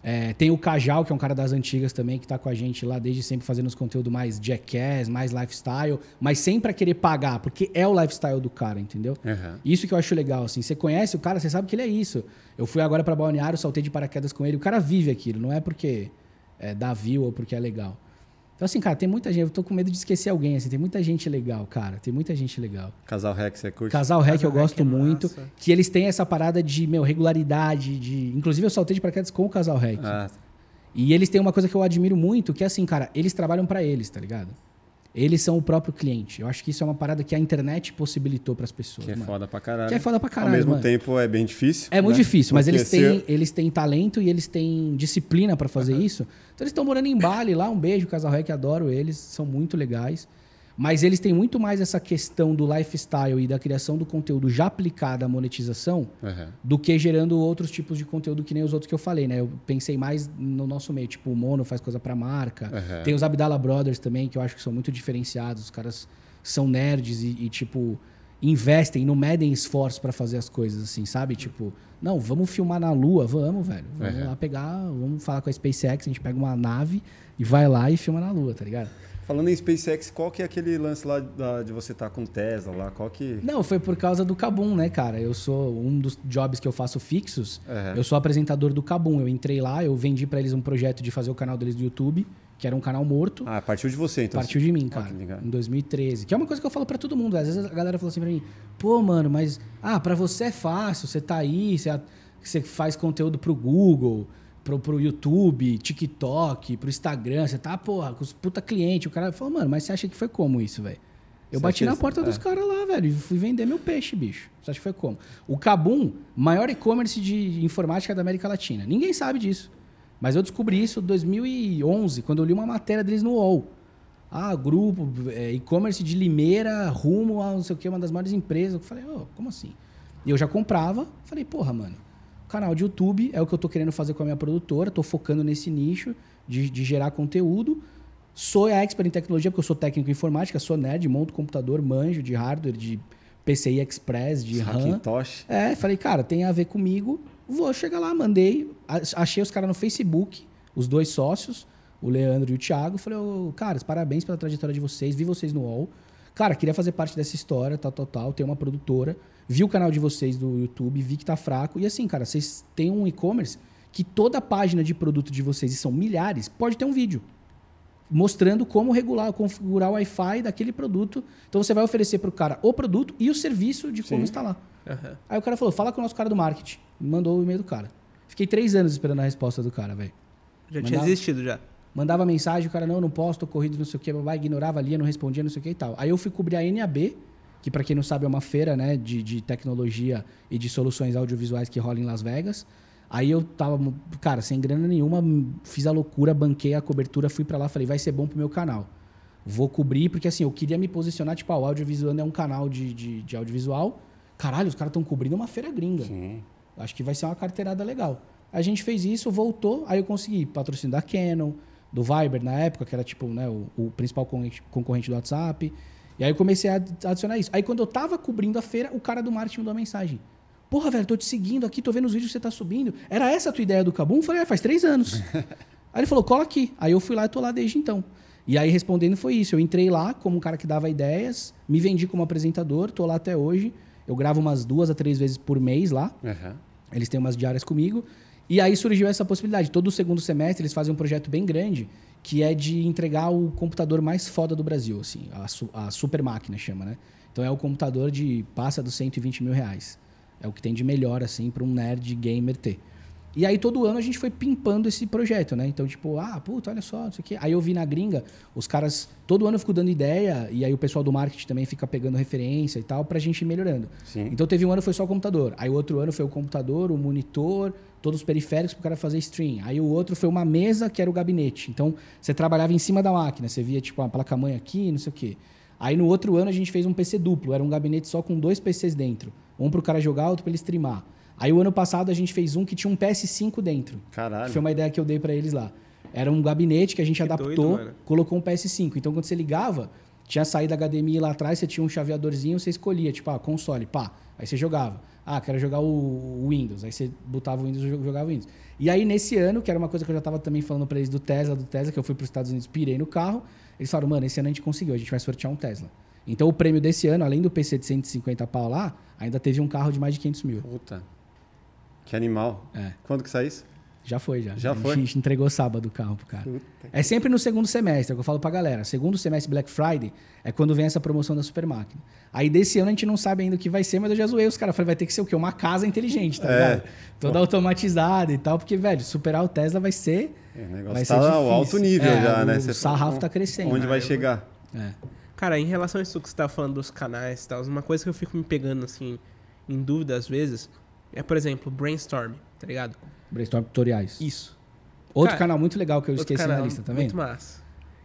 É, tem o Cajal, que é um cara das antigas também, que tá com a gente lá desde sempre fazendo os conteúdos mais jackass, mais lifestyle, mas sem pra querer pagar, porque é o lifestyle do cara, entendeu? Aham. Isso que eu acho legal, assim. Você conhece o cara, você sabe que ele é isso. Eu fui agora pra Balneário, saltei de paraquedas com ele. O cara vive aquilo, não é porque é, dá view ou porque é legal. Então, assim, cara, tem muita gente. Eu tô com medo de esquecer alguém, assim. Tem muita gente legal, cara. Tem muita gente legal. Casal Rex, você curte? Casal Rec eu Rec gosto é muito. massa. Que eles têm essa parada de, meu, regularidade, de. Inclusive, eu saltei de paraquedas com o Casal Rec. Ah, E eles têm uma coisa que eu admiro muito, que é assim, cara, eles trabalham pra eles, tá ligado? Eles são o próprio cliente. Eu acho que isso é uma parada que a internet possibilitou pras pessoas. que é mano. foda pra caralho. Que é foda pra caralho, Ao mesmo mano. tempo é bem difícil. É muito né? difícil, mas Porque eles se- têm, eles têm talento e eles têm disciplina pra fazer isso. Então eles estão morando em Bali lá, um beijo, Casal Rec, adoro eles, são muito legais. Mas eles têm muito mais essa questão do lifestyle e da criação do conteúdo já aplicada à monetização Aham. do que gerando outros tipos de conteúdo que nem os outros que eu falei, né? Eu pensei mais no nosso meio, tipo, o Mono faz coisa pra marca. Aham. Tem os Abdala Brothers também, que eu acho que são muito diferenciados. Os caras são nerds e, e, tipo, investem, não medem esforços pra fazer as coisas, assim, sabe? Tipo, não, vamos filmar na Lua, vamos, velho. Vamos Aham. lá pegar, vamos falar com a SpaceX, a gente pega uma nave e vai lá e filma na Lua, tá ligado? Falando em SpaceX, qual que é aquele lance lá da- de você estar com Tesla lá? Qual que. Não, foi por causa do Kabum, né, cara? Eu sou um dos jobs que eu faço fixos. Aham. Eu sou apresentador do Kabum. Eu entrei lá, eu vendi pra eles um projeto de fazer o canal deles do YouTube, que era um canal morto. Ah, partiu de você, então. Partiu de mim, Ah, cara. legal. em 2013. Que é uma coisa que eu falo pra todo mundo. Às vezes a galera fala assim pra mim: pô, mano, mas. Ah, pra você é fácil. Você tá aí, você, você faz conteúdo pro Google, pro, pro YouTube, TikTok, pro Instagram. Você tá, porra, com os puta cliente. O cara falou, mano, mas você acha que foi como isso, velho? Eu bati na porta dos É. caras lá, velho, e fui vender meu peixe, bicho. Você acha que foi como? O Kabum, maior e-commerce de informática da América Latina. Ninguém sabe disso. Mas eu descobri isso em 2011, quando eu li uma matéria deles no UOL. Ah, grupo, é, e-commerce de Limeira, rumo a não sei o que, uma das maiores empresas. Eu falei, ô, como assim? E eu já comprava. Falei, porra, mano, canal de YouTube é o que eu tô querendo fazer com a minha produtora. Tô focando nesse nicho de, de gerar conteúdo. Sou a expert em tecnologia, porque eu sou técnico em informática, sou nerd, monto computador, manjo de hardware, de PCI Express, de RAM. Hackintosh. É, falei, cara, tem a ver comigo. Vou chegar lá, mandei. Achei os caras no Facebook, os dois sócios, o Leandro e o Thiago. Falei, ô, caras, parabéns pela trajetória de vocês, vi vocês no UOL. Cara, queria fazer parte dessa história, tal, tal, tal. Tem uma produtora. Vi o canal de vocês do YouTube, vi que tá fraco. E assim, cara, vocês têm um e-commerce que toda a página de produto de vocês, e são milhares, pode ter um vídeo mostrando como regular, configurar o Wi-Fi daquele produto. Então você vai oferecer para o cara o produto e o serviço de como Sim. instalar. Aham. Aí o cara falou: fala com o nosso cara do marketing. Mandou o e-mail do cara. Fiquei três anos esperando a resposta do cara, velho. Já Mandava- tinha existido já. Mandava mensagem, o cara, não, não posso, tô corrido, não sei o que, babá, ignorava, lia, não respondia, não sei o que e tal. Aí eu fui cobrir a NAB, que para quem não sabe é uma feira, né, de, de tecnologia e de soluções audiovisuais que rola em Las Vegas. Aí eu tava, cara, sem grana nenhuma, fiz a loucura, banquei a cobertura, fui para lá, falei, vai ser bom pro meu canal. Vou cobrir, porque assim, eu queria me posicionar, tipo, ah, o Audiovisual é um canal de, de, de audiovisual. Caralho, os caras estão cobrindo uma feira gringa. Sim. Acho que vai ser uma carteirada legal. A gente fez isso, voltou, aí eu consegui patrocínio da Canon, do Viber na época, que era tipo né, o, o principal concorrente do WhatsApp. E aí eu comecei a adicionar isso. Aí quando eu tava cobrindo a feira, o cara do marketing mandou uma mensagem. Porra, velho, tô te seguindo aqui, tô vendo os vídeos que você tá subindo. Era essa a tua ideia do Cabum? Eu falei, é, faz três anos. aí ele falou, cola aqui. Aí eu fui lá e tô lá desde então. E aí respondendo foi isso. Eu entrei lá como um cara que dava ideias, me vendi como apresentador, tô lá até hoje. Eu gravo umas duas a três vezes por mês lá. Aham. Eles têm umas diárias comigo. E aí surgiu essa possibilidade. Todo segundo semestre eles fazem um projeto bem grande, que é de entregar o computador mais foda do Brasil, assim. A, su- a super máquina chama, né? Então é o computador de passa dos 120 mil reais. É o que tem de melhor, assim, para um nerd gamer ter. E aí todo ano a gente foi pimpando esse projeto, né? Então, tipo, ah, puta, olha só, isso aqui. Aí eu vi na gringa, os caras, todo ano eu fico dando ideia, e aí o pessoal do marketing também fica pegando referência e tal, pra gente ir melhorando. Sim. Então teve um ano foi só o computador. Aí o outro ano foi o computador, o monitor, todos os periféricos pro cara fazer stream. Aí o outro foi uma mesa que era o gabinete. Então você trabalhava em cima da máquina, você via tipo uma placa-mãe aqui, não sei o quê. Aí no outro ano a gente fez um PC duplo, era um gabinete só com dois PCs dentro. Um pro cara jogar, outro pra ele streamar. Aí o ano passado a gente fez um que tinha um PS5 dentro. Caralho. Que foi uma ideia que eu dei pra eles lá. Era um gabinete que a gente Que adaptou, doido, colocou um PS5. Então quando você ligava, tinha saída HDMI lá atrás, você tinha um chaveadorzinho, você escolhia, tipo, ah, console, pá. Aí você jogava. Ah, quero jogar o o Windows. Aí você botava o Windows e jogava o Windows. E aí nesse ano, que era uma coisa que eu já tava também falando pra eles do Tesla, do Tesla, que eu fui pros Estados Unidos, pirei no carro, eles falaram, mano, esse ano a gente conseguiu, a gente vai sortear um Tesla. Então o prêmio desse ano, além do PC de 150 pau lá, ainda teve um carro de mais de 500 mil. Puta. Que animal. É. Quando que sai isso? Já foi, já. Já a foi? A gente entregou sábado o carro pro cara. Puta. É sempre no segundo semestre, é o que eu falo pra galera. Segundo semestre Black Friday é quando vem essa promoção da super máquina. Aí desse ano a gente não sabe ainda o que vai ser, mas eu já zoei os caras. Falei, vai ter que ser o quê? Uma casa inteligente, tá É. ligado? Toda automatizada e tal, porque, velho, superar o Tesla vai ser. É, o negócio vai tá ser ao alto nível É, já, né? O Você sarrafo fala, tá crescendo. Onde vai eu- chegar? É. Cara, em relação a isso que você tá falando dos canais e tal, uma coisa que eu fico me pegando, assim, em dúvida às vezes, é, por exemplo, brainstorm, tá ligado? Brainstorm tutoriais. Isso. Outro Cara, canal muito legal que eu esqueci canal na lista, tá Muito massa.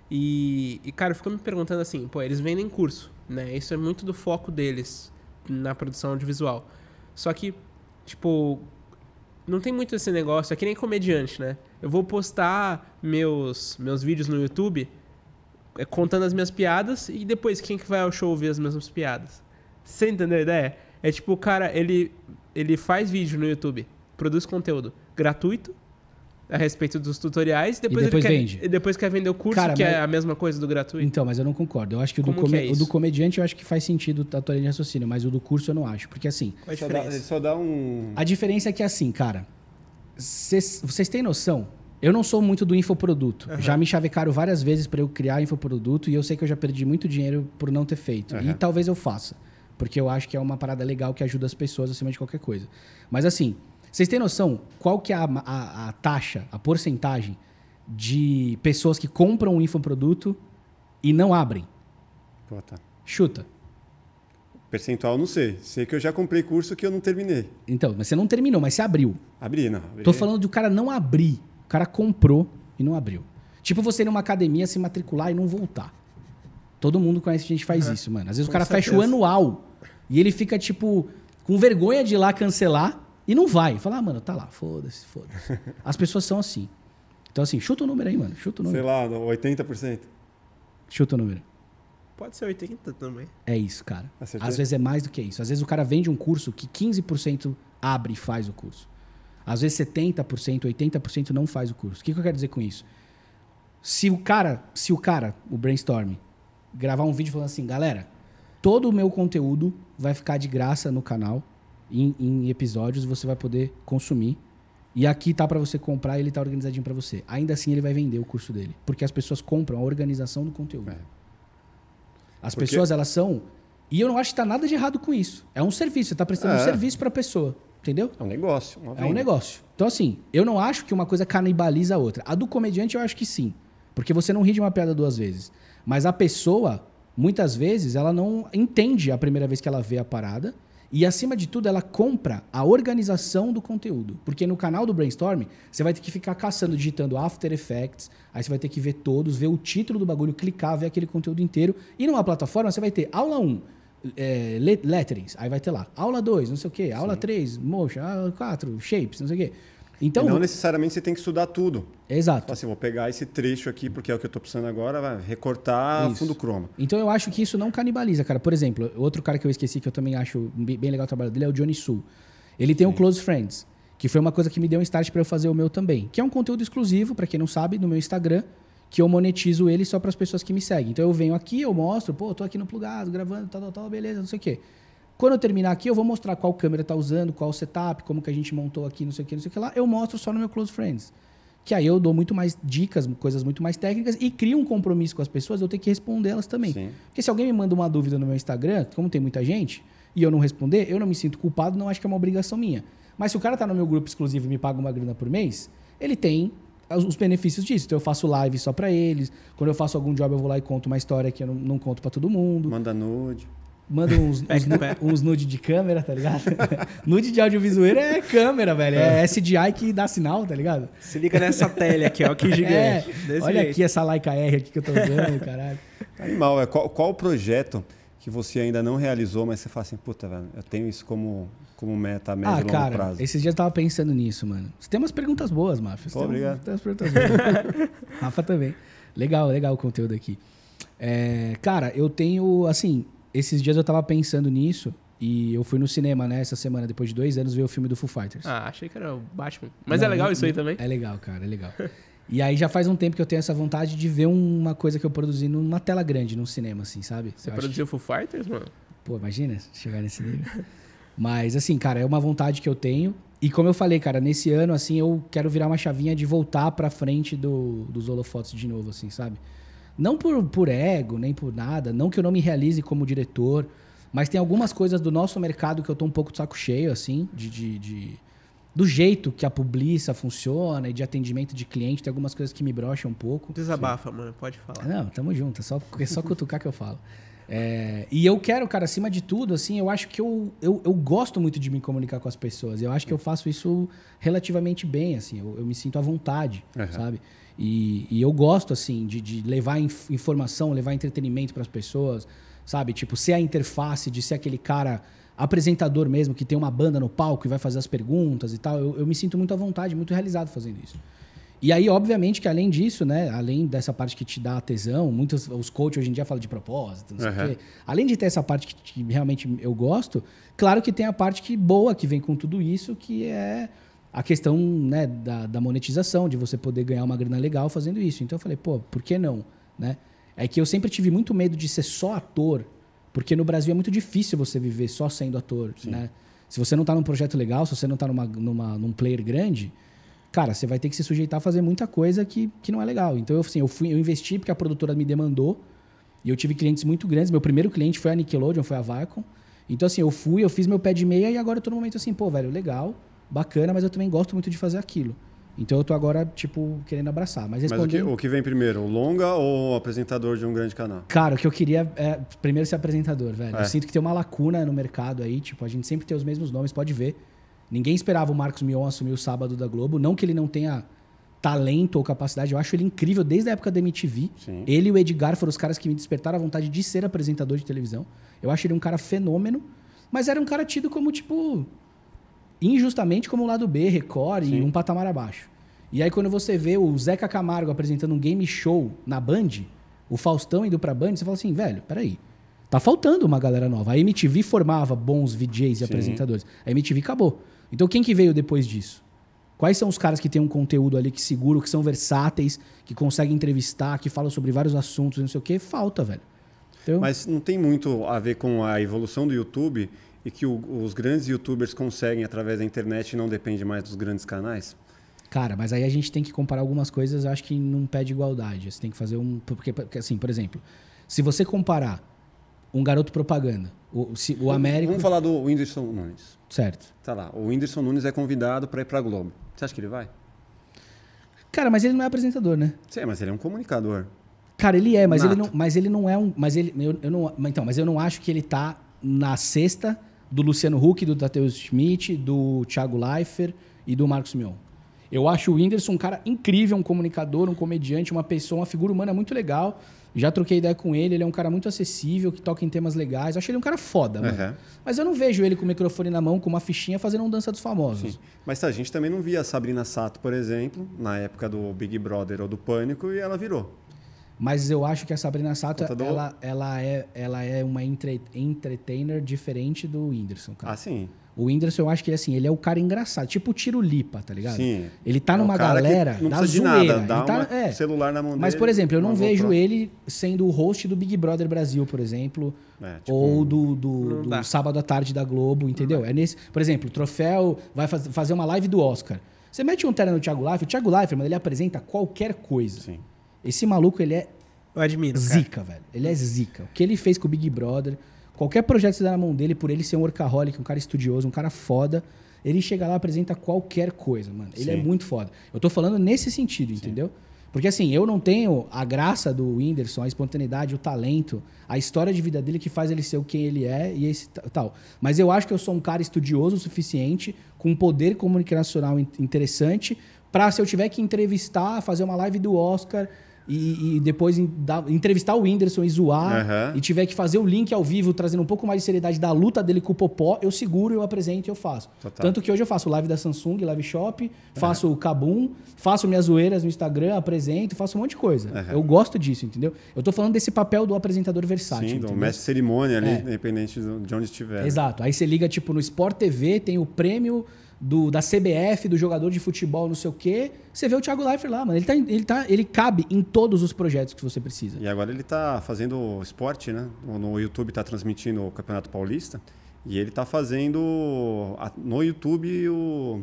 E, e, cara, eu fico me perguntando assim, pô, eles vendem curso, né? Isso é muito do foco deles na produção audiovisual. Só que, tipo, não tem muito esse negócio, é que nem comediante, né? Eu vou postar meus, meus vídeos no YouTube é, contando as minhas piadas e depois quem que vai ao show ver as mesmas piadas? Você entendeu a ideia? É tipo, o cara, ele, ele faz vídeo no YouTube, produz conteúdo gratuito a respeito dos tutoriais, depois, depois ele vende. quer, e depois quer vender o curso, Cara, que é mas- a mesma coisa do gratuito. Então, mas eu não concordo. Eu acho que o, do, que é o do comediante eu acho que faz sentido a tua linha de raciocínio, mas o do curso eu não acho. Porque assim, Qual a Só dá, diferença? só dá um. A diferença é que assim, cara, cês- vocês têm noção? Eu não sou muito do infoproduto. Já me chavecaram várias vezes para eu criar infoproduto e eu sei que eu já perdi muito dinheiro por não ter feito. E Aham. talvez eu faça, porque eu acho que é uma parada legal que ajuda as pessoas acima de qualquer coisa. Mas assim, vocês têm noção qual que é a, a- a taxa, a porcentagem de pessoas que compram um infoproduto e não abrem? Puta. Chuta. Percentual, não sei. Sei que eu já comprei curso que eu não terminei. Então, mas você não terminou, mas você abriu. Abri, não. Abri. Tô falando do cara não abrir. O cara comprou e não abriu. Tipo você ir numa academia, se matricular e não voltar. Todo mundo conhece gente que faz isso, mano. Às vezes o Com cara fecha o certeza. anual e ele fica, tipo, com vergonha de ir lá cancelar e não vai. Fala, ah, mano, tá lá, foda-se, foda-se. As pessoas são assim. Então, assim, chuta o número aí, mano. Chuta o Sei número. lá, 80%. Chuta o número. Pode ser 80 também. É isso, cara. Acertei? Às vezes é mais do que isso. Às vezes o cara vende um curso que 15% abre e faz o curso. Às vezes 70%, 80% não faz o curso. O que, que eu quero dizer com isso? Se o cara, se o cara, o brainstorm, gravar um vídeo falando assim, galera, todo o meu conteúdo vai ficar de graça no canal, em, em episódios, você vai poder consumir. E aqui tá para você comprar, ele tá organizadinho para você. Ainda assim ele vai vender o curso dele, porque as pessoas compram a organização do conteúdo. É. As Porque- pessoas, elas são. E eu não acho que tá nada de errado com isso. É um serviço, você tá prestando um É. serviço pra pessoa. Entendeu? É um negócio. É um negócio. Então, assim, eu não acho que uma coisa canibaliza a outra. A do comediante eu acho que sim. Porque você não ri de uma piada duas vezes. Mas a pessoa, muitas vezes, ela não entende a primeira vez que ela vê a parada. E, acima de tudo, ela compra a organização do conteúdo. Porque no canal do Brainstorm, você vai ter que ficar caçando, digitando After Effects. Aí você vai ter que ver todos, ver o título do bagulho, clicar, ver aquele conteúdo inteiro. E numa plataforma, você vai ter aula 1, é, le- letterings, aí vai ter lá. Aula 2, não sei o quê. Aula 3, motion. Aula 4, shapes, não sei o quê. Então, e não necessariamente você tem que estudar tudo. exato. Fala assim, vou pegar esse trecho aqui, porque é o que eu tô precisando agora, vai recortar Isso. fundo croma. Então eu acho que isso não canibaliza, cara. Por exemplo, outro cara que eu esqueci que eu também acho bem legal o trabalho dele é o Johnny Sul. Ele tem o Close Friends, que foi uma coisa que me deu um start pra eu fazer o meu também, que é um conteúdo exclusivo, pra quem não sabe, no meu Instagram, que eu monetizo ele só pras pessoas que me seguem. Então eu venho aqui, eu mostro, pô, tô aqui no plugado, gravando, tal, tal, tal, beleza, não sei o quê. Quando eu terminar aqui, eu vou mostrar qual câmera tá usando, qual setup, como que a gente montou aqui, não sei o que, não sei o que lá. Eu mostro só no meu Close Friends. Que aí eu dou muito mais dicas, coisas muito mais técnicas e crio um compromisso com as pessoas, eu tenho que respondê-las também. Sim. Porque se alguém me manda uma dúvida no meu Instagram, como tem muita gente, e eu não responder, eu não me sinto culpado, não acho que é uma obrigação minha. Mas se o cara tá no meu grupo exclusivo e me paga uma grana por mês, ele tem os os benefícios disso. Então eu faço live só pra eles. Quando eu faço algum job, eu vou lá e conto uma história que eu não, não conto pra todo mundo. Manda nude. Manda uns, uns, uns nude de câmera, tá ligado? nude de audiovisual é câmera, velho. É SDI que dá sinal, tá ligado? Se liga nessa tele aqui, ó, que gigante. É, olha jeito. aqui essa Leica R aqui que eu tô usando, caralho. Animal, é qual, qual o projeto que você ainda não realizou, mas você fala assim, puta, velho, eu tenho isso como, como meta a médio Ah, e longo cara, prazo. esses dias eu tava pensando nisso, mano. Você tem umas perguntas boas, Mafia. Você Pô, tem um- obrigado. Tem umas perguntas boas. Rafa também. Legal, legal o conteúdo aqui. É, cara, eu tenho, assim, esses dias eu tava pensando nisso e eu fui no cinema, né, essa semana, depois de dois anos, ver o filme do Foo Fighters. Ah, achei que era o Batman. Mas Não, é legal não- isso aí também. É legal, cara, é legal. E aí já faz um tempo que eu tenho essa vontade de ver uma coisa que eu produzi numa tela grande, num cinema, assim, sabe? Você Eu acho produziu Foo Fighters, mano? Pô, imagina chegar nesse nível. Mas, assim, cara, é uma vontade que eu tenho. E como eu falei, cara, nesse ano, assim, eu quero virar uma chavinha de voltar pra frente do, dos holofotes de novo, assim, sabe? Não por, por ego, nem por nada. Não que eu não me realize como diretor. Mas tem algumas coisas do nosso mercado que eu tô um pouco de saco cheio, assim, de... de, de- do jeito que a publiça funciona e de atendimento de cliente. Tem algumas coisas que me brocham um pouco. Desabafa, mano, pode falar. Não, tamo junto. É só, é só cutucar que eu falo. É, e eu quero, cara, acima de tudo, assim, eu acho que eu, eu, eu gosto muito de me comunicar com as pessoas. Eu acho que eu faço isso relativamente bem, assim. Eu, eu me sinto à vontade, Uhum. sabe? E, e eu gosto, assim, de, de levar inf- informação, levar entretenimento para as pessoas, sabe? Tipo, ser a interface, de ser aquele cara apresentador mesmo, que tem uma banda no palco e vai fazer as perguntas e tal. Eu, eu me sinto muito à vontade, muito realizado fazendo isso. E aí, obviamente, que além disso, né? Além dessa parte que te dá tesão, muitos os coaches hoje em dia falam de propósito, não sei o Uhum. quê. Além de ter essa parte que, que realmente eu gosto, claro que tem a parte que boa que vem com tudo isso, que é a questão né, da, da monetização, de você poder ganhar uma grana legal fazendo isso. Então eu falei, pô, por que não? Né? É que eu sempre tive muito medo de ser só ator, porque no Brasil é muito difícil você viver só sendo ator, né? Se você não tá num projeto legal, se você não tá numa, numa, num player grande, cara, você vai ter que se sujeitar a fazer muita coisa que, que não é legal. Então, eu, assim, eu, fui, eu investi porque a produtora me demandou e eu tive clientes muito grandes. Meu primeiro cliente foi a Nickelodeon, foi a Viacom. Então, assim, eu fui, eu fiz meu pé de meia e agora eu tô no momento assim, pô, velho, legal, bacana, mas eu também gosto muito de fazer aquilo. Então, eu tô agora, tipo, querendo abraçar. Mas Mas o que, respondendo... o que vem primeiro, o longa ou o apresentador de um grande canal? Cara, o que eu queria é primeiro ser apresentador, velho. É. Eu sinto que tem uma lacuna no mercado aí, tipo, a gente sempre tem os mesmos nomes, pode ver. Ninguém esperava o Marcos Mion assumir o sábado da Globo. Não que ele não tenha talento ou capacidade, eu acho ele incrível desde a época da MTV. Sim. Ele e o Edgar foram os caras que me despertaram a vontade de ser apresentador de televisão. Eu acho ele um cara fenômeno, mas era um cara tido como, tipo, injustamente como o lado B, Record e Sim. um patamar abaixo. E aí quando você vê o Zeca Camargo apresentando um game show na Band, o Faustão indo pra Band, você fala assim, velho, peraí. Tá faltando uma galera nova. A MTV formava bons VJs e Sim. apresentadores. A MTV acabou. Então quem que veio depois disso? Quais são os caras que têm um conteúdo ali que seguro, que são versáteis, que conseguem entrevistar, que falam sobre vários assuntos, não sei o quê? Falta, velho. Então, Mas não tem muito a ver com a evolução do YouTube e que o- os grandes youtubers conseguem através da internet e não depende mais dos grandes canais? Cara, mas aí a gente tem que comparar algumas coisas, acho que não pede igualdade. Você tem que fazer um. Porque, porque, assim, por exemplo, se você comparar um garoto propaganda, o, se, o Américo. Vamos falar do Whindersson Nunes. Certo. Tá lá, o Whindersson Nunes é convidado para ir para Globo. Você acha que ele vai? Cara, mas ele não é apresentador, né? Sim, mas ele é um comunicador. Cara, ele é, mas ele, não, mas ele não é um. Mas ele. Eu, eu não, então, mas eu não acho que ele tá na cesta do Luciano Huck, do Tateus Schmidt, do Thiago Leifert e do Marcos Mion. Eu acho o Whindersson um cara incrível, um comunicador, um comediante, uma pessoa, uma figura humana muito legal. Já troquei ideia com ele, ele é um cara muito acessível, que toca em temas legais. Eu acho ele um cara foda. Uhum. Mas eu não vejo ele com o microfone na mão, com uma fichinha, fazendo um dança dos famosos. Sim. Mas tá, a gente também não via a Sabrina Sato, por exemplo, na época do Big Brother ou do Pânico, e ela virou. Mas eu acho que a Sabrina Sato, do- ela, ela, é, ela é uma entre, entertainer diferente do Whindersson, cara. Ah, sim. O Whindersson, eu acho que ele, assim, ele é o cara engraçado, tipo o Tiro Lipa, tá ligado? Sim. Ele tá É numa galera não da precisa de zoeira. nada, dá ele tá, uma- é. um celular na mão Mas, dele, por exemplo, eu não vejo ele sendo o host do Big Brother Brasil, por exemplo. É, tipo, ou do, do, do sábado à tarde da Globo, entendeu? É nesse, por exemplo, o troféu vai faz- fazer uma live do Oscar. Você mete um terno no Thiago Leifert, o Thiago Leifert, mano, ele apresenta qualquer coisa. Sim. Esse maluco, ele é Eu admiro, cara. zica, velho. Ele é zica. O que ele fez com o Big Brother, qualquer projeto que você dá na mão dele, por ele ser um workaholic, um cara estudioso, um cara foda, ele chega lá e apresenta qualquer coisa, mano. Ele é Sim. muito foda. Eu tô falando nesse sentido, entendeu? Porque assim, eu não tenho a graça do Whindersson, a espontaneidade, o talento, a história de vida dele que faz ele ser o quem ele é e esse tal. Mas eu acho que eu sou um cara estudioso o suficiente, com um poder comunicacional in- interessante, pra se eu tiver que entrevistar, fazer uma live do Oscar e, e depois em- dar- entrevistar o Whindersson e zoar, Aham. e tiver que fazer o link ao vivo, trazendo um pouco mais de seriedade da luta dele com o Popó, eu seguro, eu apresento e eu faço. Total. Tanto que hoje eu faço live da Samsung, live shop, faço o Kabum, faço minhas zoeiras no Instagram, apresento, faço um monte de coisa. Aham. Eu gosto disso, entendeu? Eu tô falando desse papel do apresentador versátil. Sim, do mestre cerimônia ali, É. independente de onde estiver. Exato. Aí você liga, tipo, no Sport TV, tem o prêmio do, da CBF, do jogador de futebol, não sei o quê. Você vê o Thiago Leifert lá, mano. Ele, tá, ele, tá, ele cabe em todos os projetos que você precisa. E agora ele tá fazendo esporte, né? No YouTube tá transmitindo o Campeonato Paulista. E ele tá fazendo no YouTube o.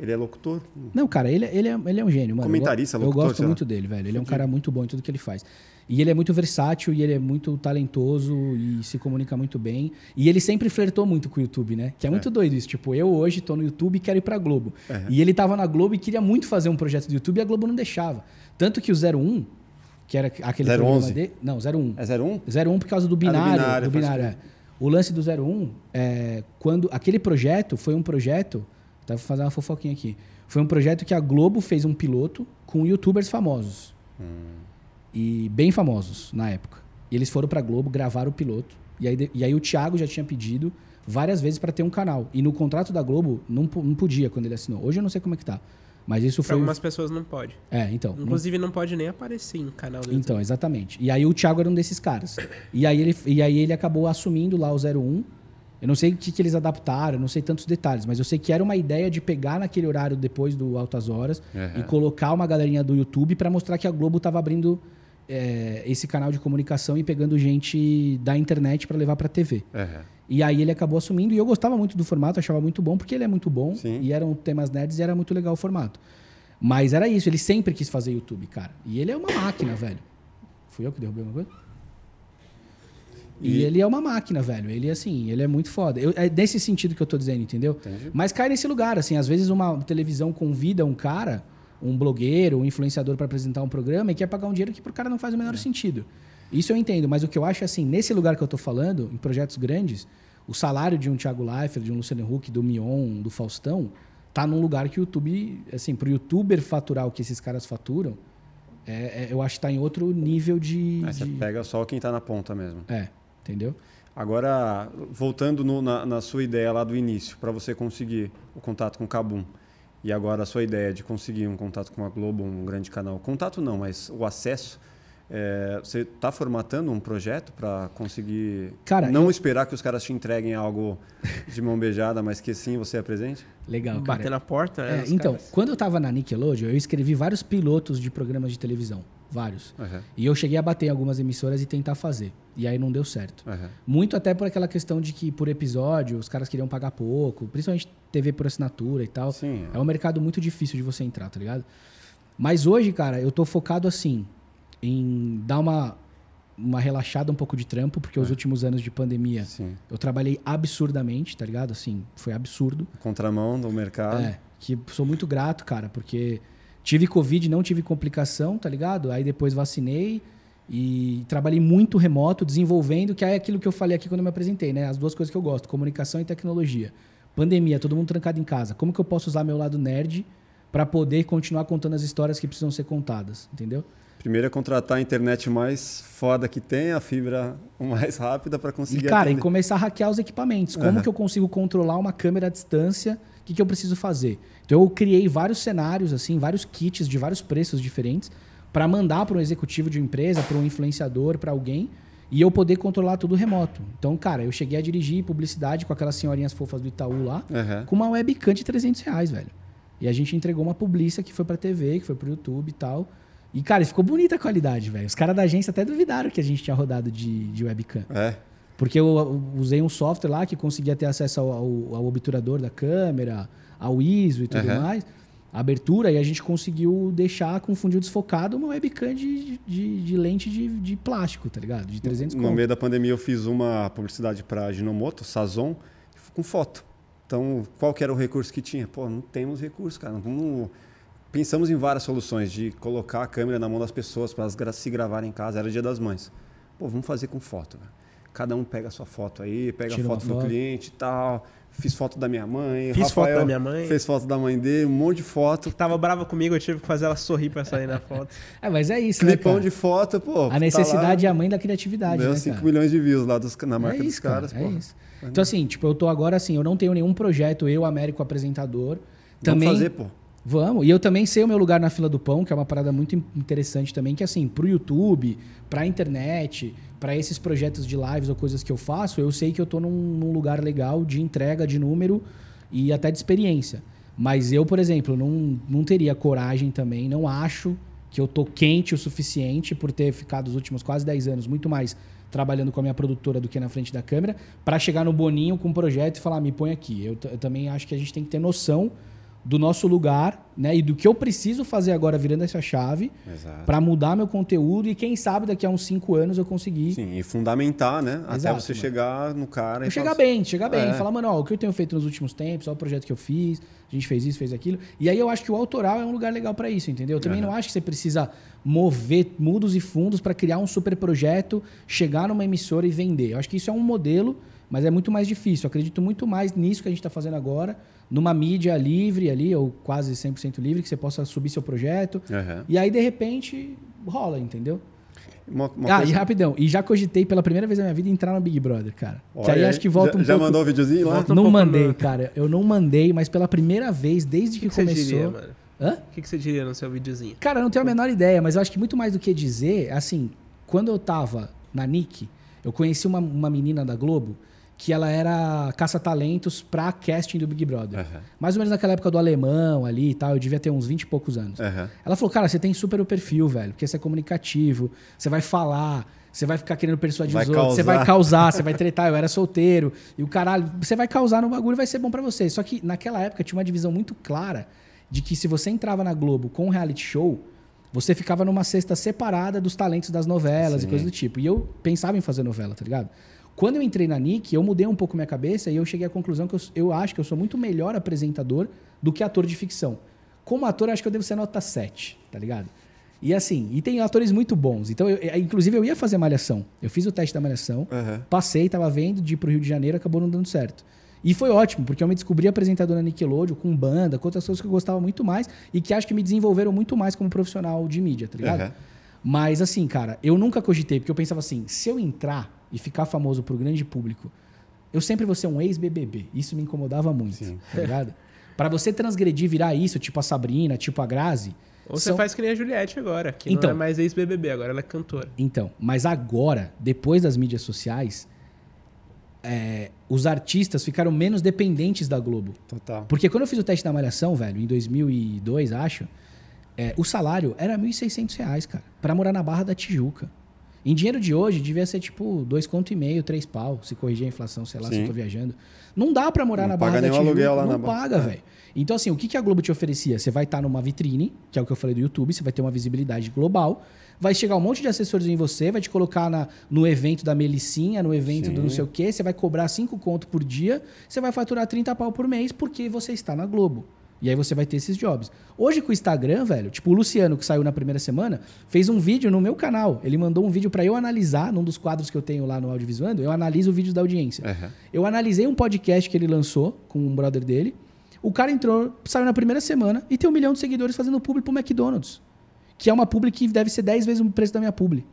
Ele é locutor. Não, cara, ele, ele, é, ele é um gênio, mano. Comentarista, eu, go- eu locutor, gosto lá. muito dele, velho. Ele é um cara muito bom em tudo que ele faz. E ele é muito versátil e ele é muito talentoso e se comunica muito bem. E ele sempre flertou muito com o YouTube, né? Que é muito doido isso. Tipo, eu hoje tô no YouTube e quero ir pra Globo. E ele tava na Globo e queria muito fazer um projeto do YouTube e a Globo não deixava. Tanto que o 01, que era aquele 011. programa dele... Não, 01. É 01? 01 por causa do binário. binário, do binário, é. O lance do 01, é, quando aquele projeto foi um projeto. Tá, vou fazer uma fofoquinha aqui. Foi um projeto que a Globo fez um piloto com youtubers famosos. E bem famosos na época. E eles foram pra Globo, gravaram o piloto. E aí, e aí o Thiago já tinha pedido várias vezes para ter um canal. E no contrato da Globo não, não podia quando ele assinou. Hoje eu não sei como é que tá. Mas isso Pra foi. algumas pessoas não pode. É, então. não- Inclusive, não pode nem aparecer em canal do YouTube. então, exatamente. E aí o Thiago era um desses caras. E aí ele, e aí ele acabou assumindo lá o 01. Eu não sei o que, que eles adaptaram, não sei tantos detalhes, mas eu sei que era uma ideia de pegar naquele horário depois do Altas Horas Uhum. e colocar uma galerinha do YouTube para mostrar que a Globo tava abrindo é, esse canal de comunicação e pegando gente da internet para levar para TV. É. E aí ele acabou assumindo e eu gostava muito do formato, achava muito bom, porque ele é muito bom Sim. e eram temas nerds e era muito legal o formato. Mas era isso, ele sempre quis fazer YouTube, cara. E ele é uma máquina, velho. Fui eu que derrubei uma coisa? E, E- ele é uma máquina, velho. Ele, assim, ele é muito foda. Eu- é desse sentido que eu tô dizendo, entendeu? Entendi. Mas cai nesse lugar, assim. Às vezes uma televisão convida um cara, um blogueiro, um influenciador para apresentar um programa e quer pagar um dinheiro que pro cara não faz o menor É. sentido. Isso eu entendo, mas o que eu acho, assim, nesse lugar que eu tô falando, em projetos grandes, o salário de um Thiago Leifert, de um Luciano Huck, do Mion, do Faustão, tá num lugar que o YouTube, assim, pro youtuber faturar o que esses caras faturam, é- é- eu acho que tá em outro nível de... Aí você de- pega só quem tá na ponta mesmo. É, entendeu? Agora, voltando no- na, na sua ideia lá do início, para você conseguir o contato com o Kabum, e agora a sua ideia de conseguir um contato com a Globo, um grande canal, contato não, mas o acesso, é, você está formatando um projeto para conseguir Cara, não eu- esperar que os caras te entreguem algo de mão beijada, mas que sim você apresente? Legal, cara. Bater na porta, né? É, dos então, caras. quando eu tava na Nickelodeon, eu escrevi vários pilotos de programas de televisão. Vários. Aham, E eu cheguei a bater em algumas emissoras e tentar fazer. E aí não deu certo. aham. Muito até por aquela questão de que por episódio os caras queriam pagar pouco, principalmente TV por assinatura e tal. Sim. É um mercado muito difícil de você entrar, tá ligado? Mas hoje, cara, eu tô focado assim em dar uma, uma relaxada um pouco de trampo, porque os últimos anos de pandemia Sim. eu trabalhei absurdamente, tá ligado? Assim, foi absurdo. Contramão do mercado. É, que sou muito grato, cara, porque tive Covid, não tive complicação, tá ligado? Aí depois vacinei e trabalhei muito remoto, desenvolvendo, que é aquilo que eu falei aqui quando eu me apresentei, né? As duas coisas que eu gosto, comunicação e tecnologia. Pandemia, todo mundo trancado em casa. Como que eu posso usar meu lado nerd para poder continuar contando as histórias que precisam ser contadas, entendeu? Primeiro é contratar a internet mais foda que tem, a fibra mais rápida para E, conseguir cara, e atender. começar a hackear os equipamentos. Como Aham. que eu consigo controlar uma câmera à distância? O que, que eu preciso fazer? Então eu criei vários cenários, assim, vários kits de vários preços diferentes para mandar para um executivo de uma empresa, para um influenciador, para alguém, e eu poder controlar tudo remoto. Então, cara, eu cheguei a dirigir publicidade com aquelas senhorinhas fofas do Itaú lá, Aham. com uma webcam de 300 reais, velho. E a gente entregou uma publicidade que foi pra TV, que foi pro YouTube e tal. E, cara, ficou bonita a qualidade, velho. Os caras da agência até duvidaram que a gente tinha rodado de, de webcam. É. Porque eu, usei um software lá que conseguia ter acesso ao, ao- ao obturador da câmera, ao ISO e tudo Aham. mais. Abertura, e a gente conseguiu deixar com funil desfocado uma webcam de, de, de lente de, de plástico, tá ligado? De 300 No conto. meio da pandemia eu fiz uma publicidade para Ginomoto, Sazon, com foto. Então, qual que era o recurso que tinha? Pô, não temos recurso, cara. Vamos... Pensamos em várias soluções de colocar a câmera na mão das pessoas para elas se gravarem em casa. Era dia das mães. Pô, vamos fazer com foto. velho. Cada um pega a sua foto aí, pega Tira a uma foto do foto. cliente e tal. Fiz foto da minha mãe. Fiz foto Rafael da minha mãe. Fez foto da mãe dele, um monte de foto. Tava brava comigo, eu tive que fazer ela sorrir pra sair na foto. É, mas é isso, né, Clipão cara? de foto, pô. A necessidade tá é a mãe da criatividade, Deu né, 5 cara? milhões de views lá dos, na marca é dos isso, cara, caras, é pô. isso. Então, assim, tipo, eu tô agora assim, eu não tenho nenhum projeto, eu, Américo apresentador. Vamos Também, fazer, pô. Vamos. E eu também sei o meu lugar na fila do pão, que é uma parada muito in- interessante também, que assim, pro YouTube, pra internet, pra esses projetos de lives ou coisas que eu faço, eu sei que eu tô num, num lugar legal de entrega de número e até de experiência. Mas eu, por exemplo, não, não teria coragem também, não acho que eu tô quente o suficiente por ter ficado os últimos quase 10 anos muito mais trabalhando com a minha produtora do que na frente da câmera, pra chegar no Boninho com um projeto e falar, me põe aqui. Eu, eu também acho que a gente tem que ter noção do nosso lugar, né? E do que eu preciso fazer agora virando essa chave para mudar meu conteúdo e quem sabe daqui a uns cinco anos eu conseguir Sim, e fundamentar, né? Até Exato, você mano. chegar no cara eu e chegar bem, chegar bem, É. falar, mano, ó, o que eu tenho feito nos últimos tempos, ó, o projeto que eu fiz, a gente fez isso, fez aquilo. E aí eu acho que o autoral é um lugar legal para isso, entendeu? Eu também Aham. não acho que você precisa mover mudos e fundos para criar um super projeto, chegar numa emissora e vender. Eu acho que isso é um modelo, mas é muito mais difícil. Eu acredito muito mais nisso que a gente está fazendo agora, numa mídia livre ali, ou quase 100% livre, que você possa subir seu projeto. Aham. E aí, de repente, rola, entendeu? Uma, uma ah, coisa- e rapidão. E já cogitei pela primeira vez na minha vida entrar no Big Brother, cara. que Olha aí acho que volta já, um já pouco... mandou o videozinho lá? Volta um Não mandei, no- cara. Eu não mandei, mas pela primeira vez, desde que, que, que você começou. diria, mano? Hã? O que, que você diria no seu videozinho? Cara, eu não tenho a menor ideia, mas eu acho que muito mais do que dizer, assim, quando eu tava na Nick, eu conheci uma, uma menina da Globo que ela era caça-talentos pra casting do Big Brother. Aham. Mais ou menos naquela época do alemão ali e tal, eu devia ter uns 20 e poucos anos. Aham. Ela falou, cara, você tem super o perfil, velho, porque você é comunicativo, você vai falar, você vai ficar querendo persuadir Vai os outros, você vai causar. causar, você vai tretar, eu era solteiro, e o caralho, você vai causar no bagulho e vai ser bom pra você. Só que naquela época tinha uma divisão muito clara de que se você entrava na Globo com um reality show, você ficava numa cesta separada dos talentos das novelas Sim. e coisas do tipo. E eu pensava em fazer novela, tá ligado? Quando eu entrei na Nick, eu mudei um pouco minha cabeça e eu cheguei à conclusão que eu, eu acho que eu sou muito melhor apresentador do que ator de ficção. Como ator, eu acho que eu devo ser nota 7, tá ligado? E assim, e tem atores muito bons. Então, eu- eu- inclusive, eu ia fazer Malhação. Eu fiz o teste da Malhação, Aham. passei, tava vendo de ir pro Rio de Janeiro, acabou não dando certo. E foi ótimo, porque eu me descobri apresentador na Nickelodeon, com banda, com outras coisas que eu gostava muito mais e que acho que me desenvolveram muito mais como profissional de mídia, tá ligado? Aham. Mas assim, cara, eu nunca cogitei, porque eu pensava assim, se eu entrar e ficar famoso pro grande público, eu sempre vou ser um ex-BBB. Isso me incomodava muito, Sim. tá ligado? Pra você transgredir, virar isso, tipo a Sabrina, tipo a Grazi. Ou você são- faz que nem a Juliette agora, que Então. não é mais ex-BBB, agora ela é cantora. Então, mas agora, depois das mídias sociais, é, os artistas ficaram menos dependentes da Globo. Total. Porque quando eu fiz o teste da Malhação, velho, em 2002, acho, é, o salário era 1.600 reais, cara, pra morar na Barra da Tijuca. Em dinheiro de hoje, devia ser tipo dois conto e meio, três pau, se corrigir a inflação, sei lá, se Sim. eu tô viajando. Não dá pra morar Não na paga Barra da nem o Tijuca. aluguel lá não na paga, velho. Então, assim, o que, que a Globo te oferecia? Você vai estar numa vitrine, que é o que eu falei do YouTube, você vai ter uma visibilidade global, vai chegar um monte de assessores em você, vai te colocar na, no evento da Melicinha, no evento do Sim. não sei o quê, você vai cobrar cinco conto por dia, você vai faturar 30 pau por mês porque você está na Globo. E aí você vai ter esses jobs. Hoje com o Instagram, velho, tipo o Luciano, que saiu na primeira semana, fez um vídeo no meu canal. Ele mandou um vídeo pra eu analisar, num dos quadros que eu tenho lá no Audiovisuando, eu analiso vídeos da audiência. Aham. Eu analisei um podcast que ele lançou com um brother dele. O cara entrou, saiu na primeira semana e tem um milhão de seguidores fazendo público pro McDonald's. que é uma publi que deve ser 10 vezes o preço da minha publi.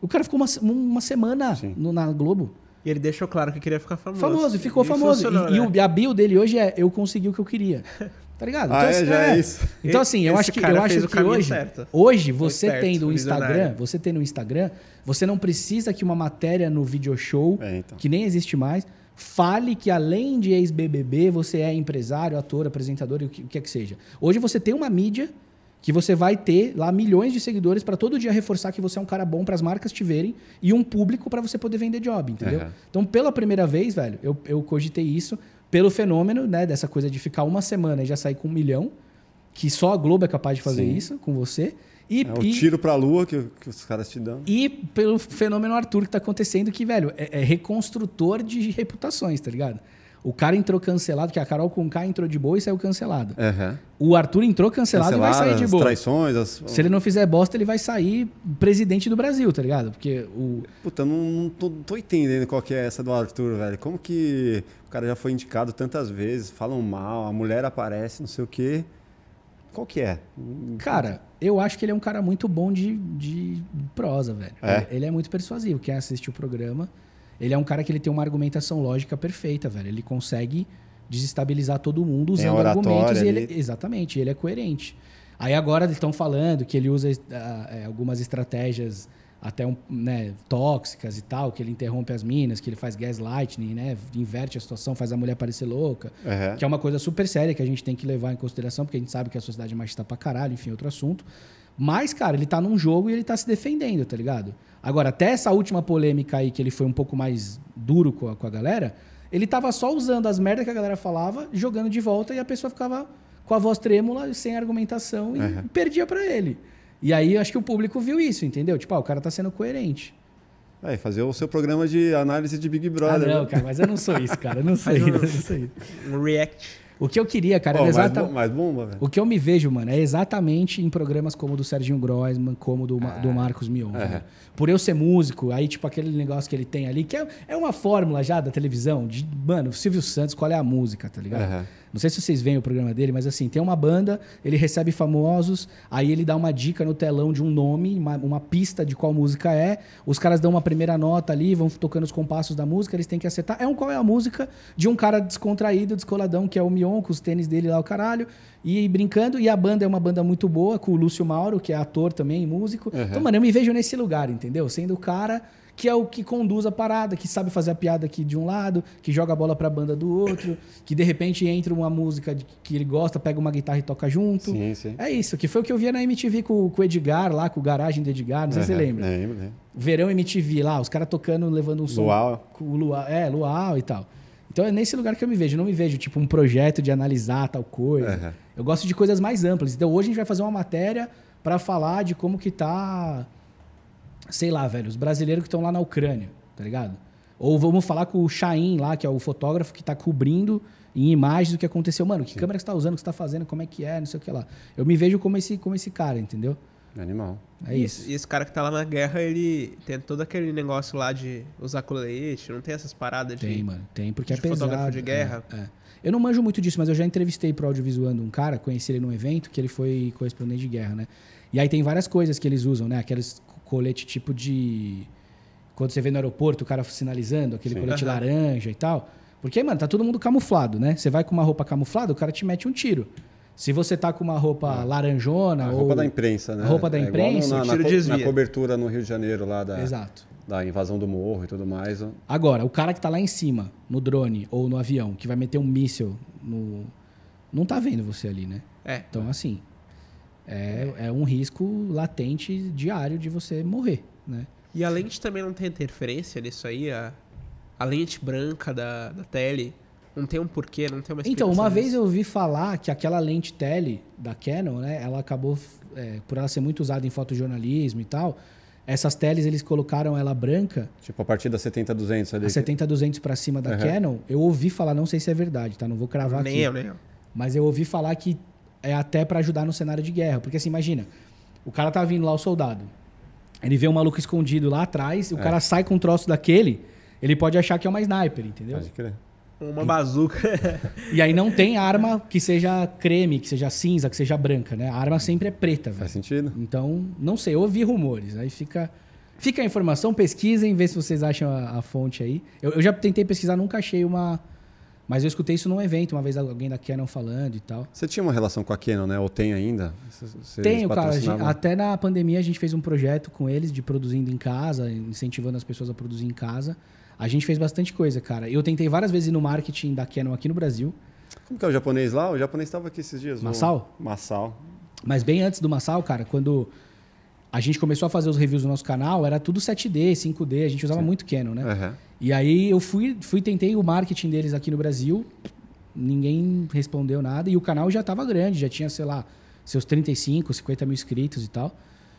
O cara ficou uma, uma semana no- na Globo. E ele deixou claro que queria ficar famoso. Famoso, e ficou famoso. E, e né? o- a bio dele hoje é eu consegui o que eu queria. Tá ligado? Ah, é? assim, Já é isso? Então, assim, eu Esse acho que, eu acho o que hoje, certo. hoje você esperto, tendo um Instagram, você tendo um Instagram, você não precisa que uma matéria no video show, É, então. que nem existe mais, fale que além de ex-BBB, você é empresário, ator, apresentador, e o que, o que é que seja. Hoje você tem uma mídia que você vai ter lá milhões de seguidores para todo dia reforçar que você é um cara bom para as marcas te verem e um público para você poder vender job, entendeu? Aham. Então, pela primeira vez, velho, eu, eu cogitei isso pelo fenômeno, né, dessa coisa de ficar uma semana e já sair com um milhão, que só a Globo é capaz de fazer Sim. isso com você. E, É o tiro pra lua que, que os caras te dão. e pelo fenômeno Arthur que tá acontecendo, que, velho, é, é reconstrutor de reputações, tá ligado? O cara entrou cancelado, que a Carol Conká entrou de boa e saiu cancelado. Aham. O Arthur entrou cancelado e vai sair de as boa. traições, as... Se ele não fizer bosta, ele vai sair presidente do Brasil, tá ligado? Porque o. Puta, não, não tô, tô entendendo qual que é essa do Arthur, velho. Como que o cara já foi indicado tantas vezes, falam mal, a mulher aparece, não sei o quê. Qual que é? Cara, eu acho que ele é um cara muito bom de, de prosa, velho. É? Ele é muito persuasivo. Quem assiste o programa, ele é um cara que ele tem uma argumentação lógica perfeita, velho. Ele consegue desestabilizar todo mundo usando argumentos e ele, exatamente, ele é coerente. Aí agora eles estão falando que ele usa é, algumas estratégias até um, né, tóxicas e tal, que ele interrompe as minas, que ele faz gaslighting, né, inverte a situação, faz a mulher parecer louca. Aham. Que é uma coisa super séria que a gente tem que levar em consideração, porque a gente sabe que a sociedade é machista pra caralho, enfim, outro assunto. Mas, cara, ele tá num jogo e ele tá se defendendo, tá ligado? Agora, até essa última polêmica aí, que ele foi um pouco mais duro com a, com a galera, ele tava só usando as merdas que a galera falava, jogando de volta e a pessoa ficava com a voz trêmula, sem argumentação e Uhum. perdia pra ele. E aí, acho que o público viu isso, entendeu? Tipo, ah, o cara tá sendo coerente. É, fazer o seu programa de análise de Big Ah, Brother. não, né? cara, mas eu não sou isso, cara. Eu não isso, um- eu não isso. Um react. O que eu queria, cara, Ó, era mais, exata... bom- mais bomba, velho. O que eu me vejo, mano, é exatamente em programas como o do Serginho Grossman, como do, Ma- do Marcos Mion. é. velho. Por eu ser músico, aí, tipo, aquele negócio que ele tem ali, que é, é uma fórmula já da televisão, de, mano, Silvio Santos, qual é a música, tá ligado? Aham. Não sei se vocês veem o programa dele, mas assim, tem uma banda, ele recebe famosos, aí ele dá uma dica no telão de um nome, uma, uma pista de qual música é, os caras dão uma primeira nota ali, vão tocando os compassos da música, eles têm que acertar. É um qual é a música de um cara descontraído, descoladão, que é o Mion, com os tênis dele lá, o caralho, e brincando, e a banda é uma banda muito boa, com o Lúcio Mauro, que é ator também, músico. Uhum. Então, mano, eu me vejo nesse lugar, entendeu? Sendo o cara que é o que conduz a parada, que sabe fazer a piada aqui de um lado, que joga a bola pra banda do outro, que de repente entra uma música que ele gosta, pega uma guitarra e toca junto. Sim, sim. É isso, que foi o que eu via na MTV com, com o Edgar lá, com o garagem do Edgar, não sei se você lembra. Lembro, lembro. Verão MTV lá, os caras tocando, levando um som. Luau. Com o luau, é, luau e tal. Então é nesse lugar que eu me vejo. Eu não me vejo, tipo, um projeto de analisar tal coisa. Aham. Eu gosto de coisas mais amplas. Então hoje a gente vai fazer uma matéria pra falar de como que tá, sei lá, velho, os brasileiros que estão lá na Ucrânia, tá ligado? Ou vamos falar com o Chain lá, que é o fotógrafo que tá cobrindo em imagens o que aconteceu. Mano, que câmera que você tá usando, o que você tá fazendo, como é que é, não sei o que lá. Eu me vejo como esse, como esse cara, entendeu? Animal. É isso. E esse cara que tá lá na guerra, ele tem todo aquele negócio lá de usar colete, não tem essas paradas de. Tem, mano. Tem, porque de é pesado. fotógrafo de guerra. É, é. Eu não manjo muito disso, mas eu já entrevistei pro audiovisuando um cara, conheci ele num evento, que ele foi correspondente de guerra, né? E aí tem várias coisas que eles usam, né? Aqueles colete tipo de... Quando você vê no aeroporto o cara sinalizando, aquele Sim. colete laranja e tal. Porque, mano, tá todo mundo camuflado, né? Você vai com uma roupa camuflada, o cara te mete um tiro. Se você tá com uma roupa laranjona A ou... roupa da imprensa, né? a roupa da É igual imprensa, na, o na, tiro co- na cobertura no Rio de Janeiro, lá da, Exato. da invasão do morro e tudo mais. Agora, o cara que tá lá em cima, no drone ou no avião, que vai meter um míssil no. Não tá vendo você ali, né? É. Então, assim. É, é um risco latente diário de você morrer, né? E a lente também não tem interferência nisso aí, a, a lente branca da, da tele. Não tem um porquê, não tem uma Então, uma vez disso. eu ouvi falar que aquela lente tele da Canon, né? Ela acabou, é, por ela ser muito usada em fotojornalismo e tal, essas teles eles colocaram ela branca Tipo, a partir da 70-200 ali. a 70-200 para cima da Aham. Canon. Eu ouvi falar, não sei se é verdade, tá? Não vou cravar Nem aqui. eu, nem eu. Mas eu ouvi falar que é até pra ajudar no cenário de guerra. Porque assim, imagina, o cara tá vindo lá, o soldado. Ele vê um maluco escondido lá atrás, o É. cara sai com um troço daquele, ele pode achar que é uma sniper, entendeu? Pode crer. Uma bazuca. E aí não tem arma que seja creme, que seja cinza, que seja branca, né? A arma sempre é preta, velho. Faz sentido. Então, não sei, eu ouvi rumores. Aí fica, fica a informação, pesquisem, vê se vocês acham a, a fonte aí. Eu, eu já tentei pesquisar, nunca achei uma. Mas eu escutei isso num evento, uma vez alguém da Canon falando e tal. Você tinha uma relação com a Canon, né? Ou tem ainda? Você Tenho, cara. gente- até na pandemia a gente fez um projeto com eles de produzindo em casa, incentivando as pessoas a produzir em casa. A gente fez bastante coisa, cara. Eu tentei várias vezes ir no marketing da Canon aqui no Brasil, Como que é o japonês lá? O japonês estava aqui esses dias. Massal? Massal. mas bem antes do Massal, cara, quando a gente começou a fazer os reviews no nosso canal, era tudo 7D, 5D, a gente usava muito Canon, né? Aham. E aí eu fui, fui tentei o marketing deles aqui no Brasil, ninguém respondeu nada e o canal já estava grande, já tinha, sei lá, seus 35, 50 mil inscritos e tal.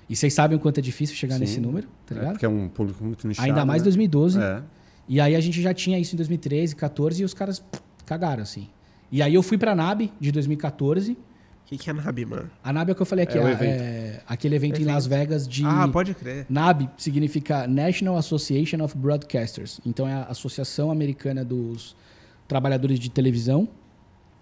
E vocês sabem o quanto é difícil chegar Sim. nesse número, tá É, ligado? porque é um público muito nichado. Ainda mais né? 2012. É. E aí a gente já tinha isso em 2013, 14 e os caras pff, cagaram assim. E aí eu fui pra NAB de 2014. O que, que é NAB, mano? A NAB é o que eu falei aqui, É a- evento. é aquele evento em Evento. Las Vegas de Ah, pode crer. NAB significa National Association of Broadcasters. Então é a Associação Americana dos Trabalhadores de Televisão.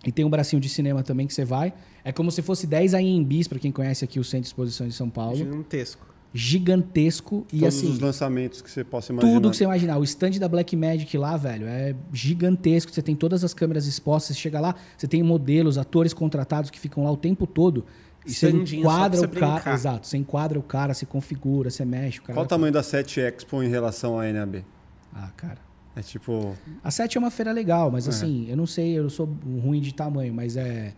E tem um bracinho de cinema também que você vai. É como se fosse 10 AMBs, para quem conhece aqui o Centro de Exposição de São Paulo. Gigantesco. Gigantesco. E Todos assim, os lançamentos que você possa imaginar. tudo que você imaginar. O stand da Blackmagic lá, velho, é gigantesco. Você tem todas as câmeras expostas. Você chega lá, você tem modelos, atores contratados que ficam lá o tempo todo. E você enquadra o cara. Exato. Você enquadra o cara, você configura, você mexe. O cara Qual o tamanho da 7 Expo em relação à NAB? Ah, cara. É tipo. A 7 é uma feira legal, mas É. assim, eu não sei, eu sou ruim de tamanho, mas é.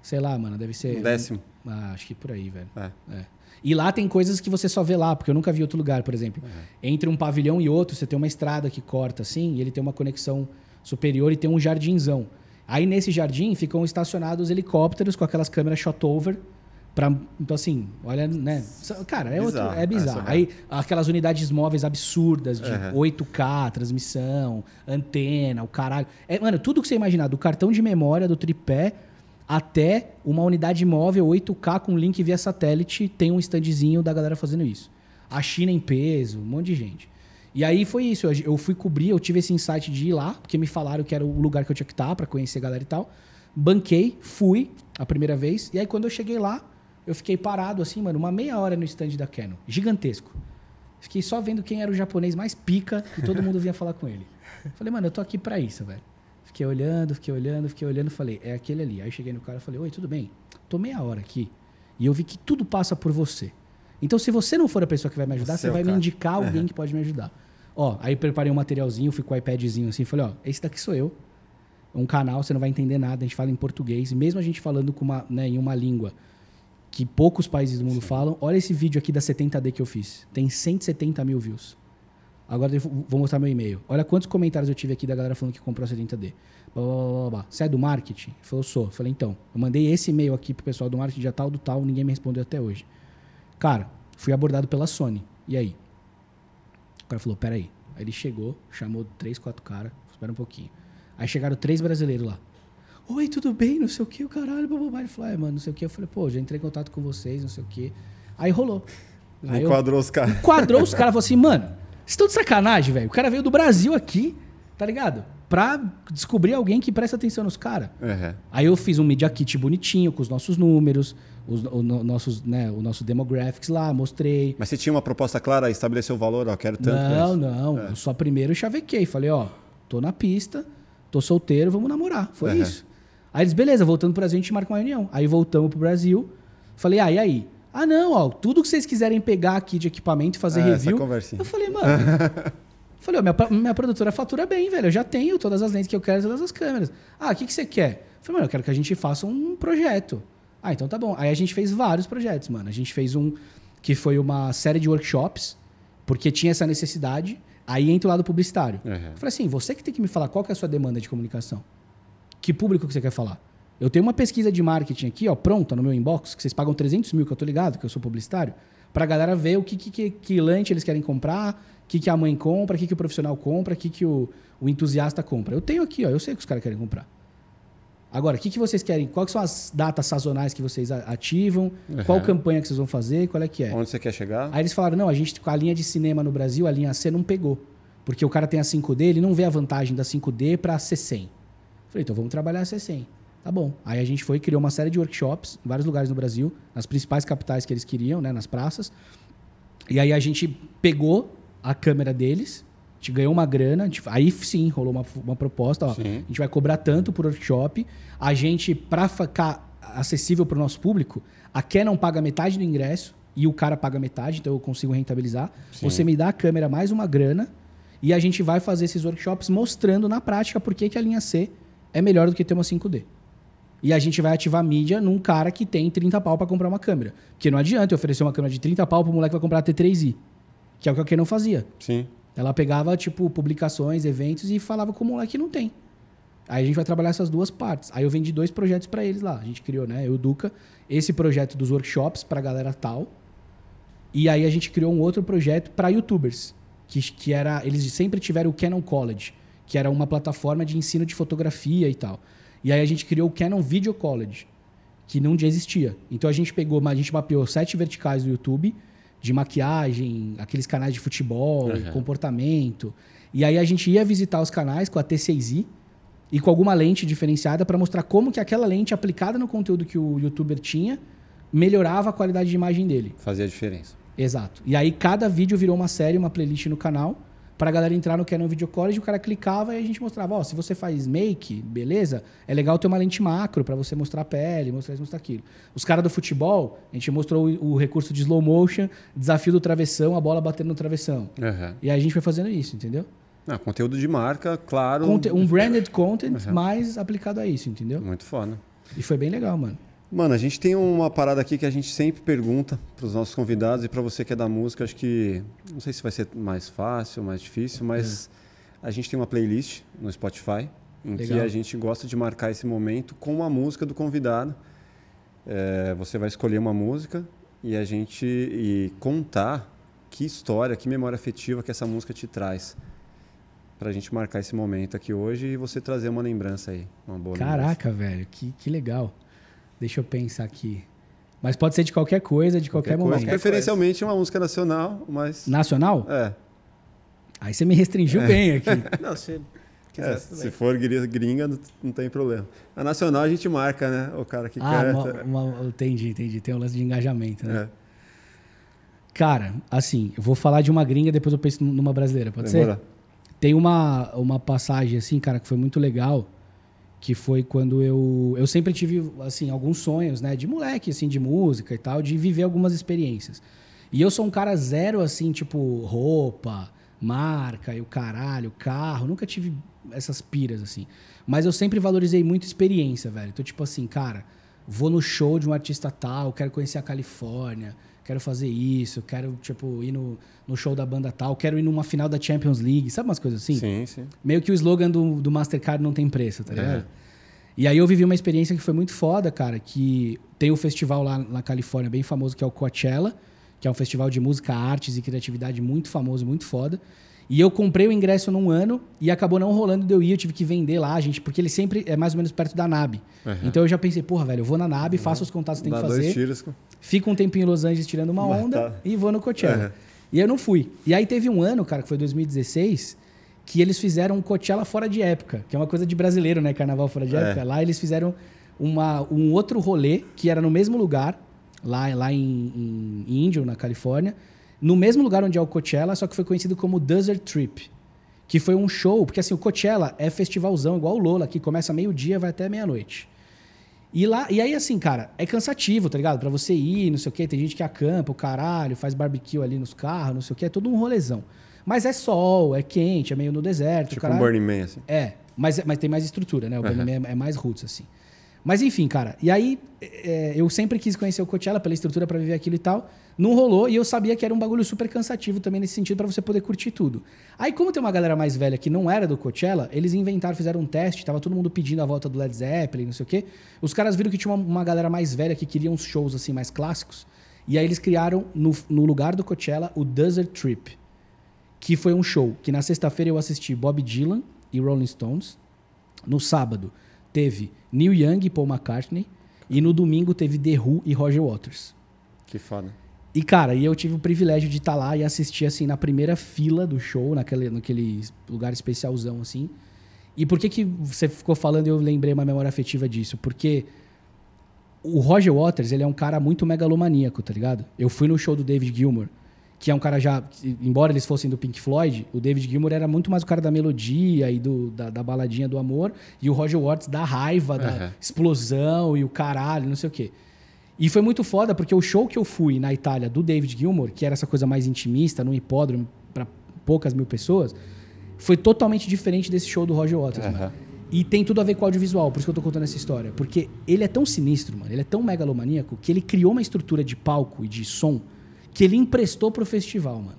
Sei lá, mano, deve ser. Um décimo. Ah, acho que por aí, velho. É. É. E lá tem coisas que você só vê lá, porque eu nunca vi outro lugar, por exemplo. Entre um pavilhão e outro, você tem uma estrada que corta assim, e ele tem uma conexão superior e tem um jardinzão. Aí nesse jardim ficam estacionados helicópteros com aquelas câmeras shot over. Pra, então, assim, olha, né? Cara, é, outro, Bizarro, é bizarro. é. Aí aquelas unidades móveis absurdas de Uhum. 8K, transmissão, antena, o caralho. É, mano, tudo que você imaginar, do cartão de memória, do tripé, até uma unidade móvel 8K com link via satélite, tem um standzinho da galera fazendo isso. A China em peso, um monte de gente. E aí foi isso, eu- fui cobrir, eu tive esse insight de ir lá, porque me falaram que era o lugar que eu tinha que estar pra conhecer a galera e tal. Banquei, fui a primeira vez, e aí quando eu cheguei lá, eu fiquei parado assim, mano, uma meia hora no stand da Canon, gigantesco. Fiquei só vendo quem era o japonês mais pica e todo mundo vinha falar com ele. Falei, mano, eu tô aqui pra isso, velho. Fiquei olhando, fiquei olhando, fiquei olhando, falei, é aquele ali. Aí cheguei no cara e falei, oi, tudo bem? Tô meia hora aqui e eu vi que tudo passa por você. Então, se você não for a pessoa que vai me ajudar, Você você, é vai me cara. indicar alguém que pode me ajudar. Ó, aí preparei um materialzinho, fui com o iPadzinho assim, falei, ó, esse daqui sou eu. Um canal, você não vai entender nada, a gente fala em português. E mesmo a gente falando com uma, né, em uma língua que poucos países do mundo falam, olha esse vídeo aqui da 70D que eu fiz. Tem 170 mil views. Agora eu vou mostrar meu e-mail. Olha quantos comentários eu tive aqui da galera falando que comprou a 70D. Blá, blá, blá, blá. Você é do marketing? Falou, sou. Eu falei, então, eu mandei esse e-mail aqui pro pessoal do marketing dia tal, do tal, ninguém me respondeu até hoje. Cara, fui abordado pela Sony. E aí? O cara falou, peraí. Aí ele chegou, chamou três, quatro caras, espera um pouquinho. Aí chegaram três brasileiros lá. Oi, tudo bem? Não sei o que, o caralho, bababá. Ele falou, é, mano, não sei o que. Eu falei, pô, já entrei em contato com vocês, não sei o que. Aí rolou. Aí eu- Enquadrou os caras. quadrou os caras e falou assim, mano, vocês estão de sacanagem, velho. O cara veio do Brasil aqui, tá ligado? Pra descobrir alguém que presta atenção nos caras. Uhum. Aí eu fiz um media kit bonitinho com os nossos números, os o, no- nossos, né, o nosso demographics lá, mostrei. Mas você tinha uma proposta clara, estabeleceu o valor, ó, quero tanto. não, não. Eu só primeiro chavequei. Falei, ó, tô na pista, tô solteiro, vamos namorar. Foi Uhum. isso. Aí eles, beleza, voltando pro Brasil, a gente marca uma reunião. Aí voltamos pro Brasil. Falei, ah, e aí? Ah, não, ó, tudo que vocês quiserem pegar aqui de equipamento e fazer essa review. Eu falei, mano. falei, ó, minha, minha produtora fatura bem, velho. Eu já tenho todas as lentes que eu quero, todas as câmeras. Ah, o que, que você quer? Eu falei, mano, eu quero que a gente faça um projeto. Ah, então tá bom. Aí a gente fez vários projetos, mano. A gente fez um que foi uma série de workshops, porque tinha essa necessidade. Aí entra o lado publicitário. Uhum. Eu falei assim, você que tem que me falar qual que é a sua demanda de comunicação. Que público que você quer falar? Eu tenho uma pesquisa de marketing aqui, ó, pronta no meu inbox, que vocês pagam 300 mil, que eu tô ligado, que eu sou publicitário, pra galera ver o que, que, que, que lente eles querem comprar, o que, que a mãe compra, o que, que o profissional compra, o que, que o, o entusiasta compra. Eu tenho aqui, ó, eu sei o que os caras querem comprar. Agora, o que, que vocês querem? Quais são as datas sazonais que vocês a- ativam? Qual Uhum. campanha que vocês vão fazer? Qual é que é? Onde você quer chegar? Aí eles falaram, não, a gente com a linha de cinema no Brasil, a linha C não pegou. Porque o cara tem a 5D, ele não vê a vantagem da 5D pra C100. Falei, então vamos trabalhar a C100. Tá bom. Aí a gente foi e criou uma série de workshops em vários lugares no Brasil, nas principais capitais que eles queriam, né, nas praças. E aí a gente pegou a câmera deles, a gente ganhou uma grana, gente- aí sim rolou uma, uma proposta, ó, a gente vai cobrar tanto por workshop, a gente, para ficar acessível para o nosso público, a Canon paga metade do ingresso e o cara paga metade, então eu consigo rentabilizar. Sim. Você me dá a câmera mais uma grana e a gente vai fazer esses workshops mostrando na prática por que, que a linha C é melhor do que ter uma 5D. E a gente vai ativar mídia num cara que tem 30 pau para comprar uma câmera. Porque não adianta eu oferecer uma câmera de 30 pau pro moleque que vai comprar a T3i, que é o que a Canon fazia. Sim. Ela pegava, tipo, publicações, eventos e falava com o moleque que não tem. Aí a gente vai trabalhar essas duas partes. Aí eu vendi dois projetos para eles lá. A gente criou, né? Eu e o Duca, esse projeto dos workshops pra galera tal. E aí a gente criou um outro projeto para youtubers, que, que era, eles sempre tiveram o Canon College, que era uma plataforma de ensino de fotografia e tal. E aí a gente criou o Canon Video College, que não existia. Então a gente pegou, a gente mapeou sete verticais do YouTube de maquiagem, aqueles canais de futebol, Uhum. comportamento. E aí a gente ia visitar os canais com a T6i e com alguma lente diferenciada para mostrar como que aquela lente aplicada no conteúdo que o youtuber tinha melhorava a qualidade de imagem dele. Fazia diferença. Exato. E aí cada vídeo virou uma série, uma playlist no canal, pra galera entrar no Canon Video College, o cara clicava e a gente mostrava, ó, se você faz make, beleza? É legal ter uma lente macro pra você mostrar a pele, mostrar isso, mostrar aquilo. Os caras do futebol, a gente mostrou o, o recurso de slow motion, desafio do travessão, a bola batendo no travessão. Uhum. E aí a gente foi fazendo isso, entendeu? Ah, conteúdo de marca, claro. Conte- um branded content Uhum. mais aplicado a isso, entendeu? Muito foda. E foi bem legal, mano. Mano, a gente tem uma parada aqui que a gente sempre pergunta para os nossos convidados e para você que é da música, acho que não sei se vai ser mais fácil, mais difícil, mas a gente tem uma playlist no Spotify em que Legal. a gente gosta de marcar esse momento com a música do convidado. É, você vai escolher uma música e a gente e contar que história, que memória afetiva que essa música te traz. Pra gente marcar esse momento aqui hoje e você trazer uma lembrança aí. Uma boa lembrança. Caraca, velho, que, que legal. Deixa eu pensar aqui. Mas pode ser de qualquer coisa, de qualquer, coisa. momento. Preferencialmente uma música nacional, mas. Nacional? É. Aí você me restringiu bem aqui. Não, se quiser, É, se for gri- gringa, não- tem problema. A nacional a gente marca, né? O cara que Ah, quer. uma, uma- entendi, entendi. Tem um lance de engajamento, né? É. Cara, assim, eu vou falar de uma gringa, depois eu penso numa brasileira, pode ser? Demora. Tem uma, uma passagem, assim, cara, que foi muito legal, que foi quando eu... Eu sempre tive, assim, alguns sonhos, né? De moleque, assim, de música e tal, de viver algumas experiências. E eu sou um cara zero, assim, tipo, roupa, marca e o caralho, carro. Nunca tive essas piras, assim. Mas eu sempre valorizei muito experiência, velho. Então, tipo assim, cara, vou no show de um artista tal, quero conhecer a Califórnia, quero fazer isso, quero, tipo, ir no, no show da banda tal, quero ir numa final da Champions League, sabe umas coisas assim? Sim, sim. Meio que o slogan do, do Mastercard não tem preço, tá ligado? É. E aí eu vivi uma experiência que foi muito foda, cara, que tem um festival lá na Califórnia bem famoso que é o Coachella, que é um festival de música, artes e criatividade muito famoso, muito foda. E eu comprei o ingresso num ano e acabou não rolando de eu ir, eu tive que vender lá, gente, porque ele sempre é mais ou menos perto da NAB. Uhum. Então eu já pensei, porra, velho, eu vou na NAB, faço os contatos que tem que dois fazer, tiros. fico um tempinho em Los Angeles tirando uma Mas onda tá. e vou no Coachella. Uhum. E eu não fui. E aí teve um ano, cara, que foi 2016, que eles fizeram um Coachella fora de época, que é uma coisa de brasileiro, né? Carnaval fora de É. época. Lá eles fizeram uma, um outro rolê, que era no mesmo lugar, lá, lá em, em Indio, na Califórnia, no mesmo lugar onde é o Coachella, só que foi conhecido como Desert Trip. Que foi um show, porque assim, o Coachella é festivalzão, igual o Lola, que começa meio-dia vai até meia-noite. E lá, e aí assim, cara, é cansativo, tá ligado? Pra você ir, não sei o quê, tem gente que acampa, o caralho, faz barbecue ali nos carros, não sei o quê, é todo um rolezão. Mas é sol, é quente, é meio no deserto, Tipo um. Burning Man, assim. É, mas, mas tem mais estrutura, né? O Aham. Burning Man é, é mais roots, assim. Mas enfim, cara, e aí é, eu sempre quis conhecer o Coachella pela estrutura pra viver aquilo e tal. Não rolou e eu sabia que era um bagulho super cansativo também nesse sentido pra você poder curtir tudo. Aí, como tem uma galera mais velha que não era do Coachella, eles inventaram, fizeram um teste, tava todo mundo pedindo a volta do Led Zeppelin, não sei o quê. Os caras viram que tinha uma, uma galera mais velha que queria uns shows assim mais clássicos. E aí eles criaram no, no lugar do Coachella o Desert Trip que foi um show que na sexta-feira eu assisti Bob Dylan e Rolling Stones. No sábado teve Neil Young e Paul McCartney. E no domingo teve The Who e Roger Waters. Que foda. E, cara, e eu tive o privilégio de estar lá e assistir, assim, na primeira fila do show, naquele, naquele lugar especialzão, assim. E por que, que você ficou falando e eu lembrei uma memória afetiva disso? Porque o Roger Waters, ele é um cara muito megalomaníaco, tá ligado? Eu fui no show do David Gilmour, que é um cara já... Embora eles fossem do Pink Floyd, o David Gilmour era muito mais o cara da melodia e do, da, da baladinha do amor, e o Roger Waters da raiva, da Uhum. explosão e o caralho, não sei o quê. E foi muito foda, porque o show que eu fui na Itália do David Gilmour, que era essa coisa mais intimista, num hipódromo para poucas mil pessoas, foi totalmente diferente desse show do Roger Waters, mano. E tem tudo a ver com o audiovisual, por isso que eu tô contando essa história. Porque ele é tão sinistro, mano, ele é tão megalomaníaco, que ele criou uma estrutura de palco e de som que ele emprestou pro festival, mano.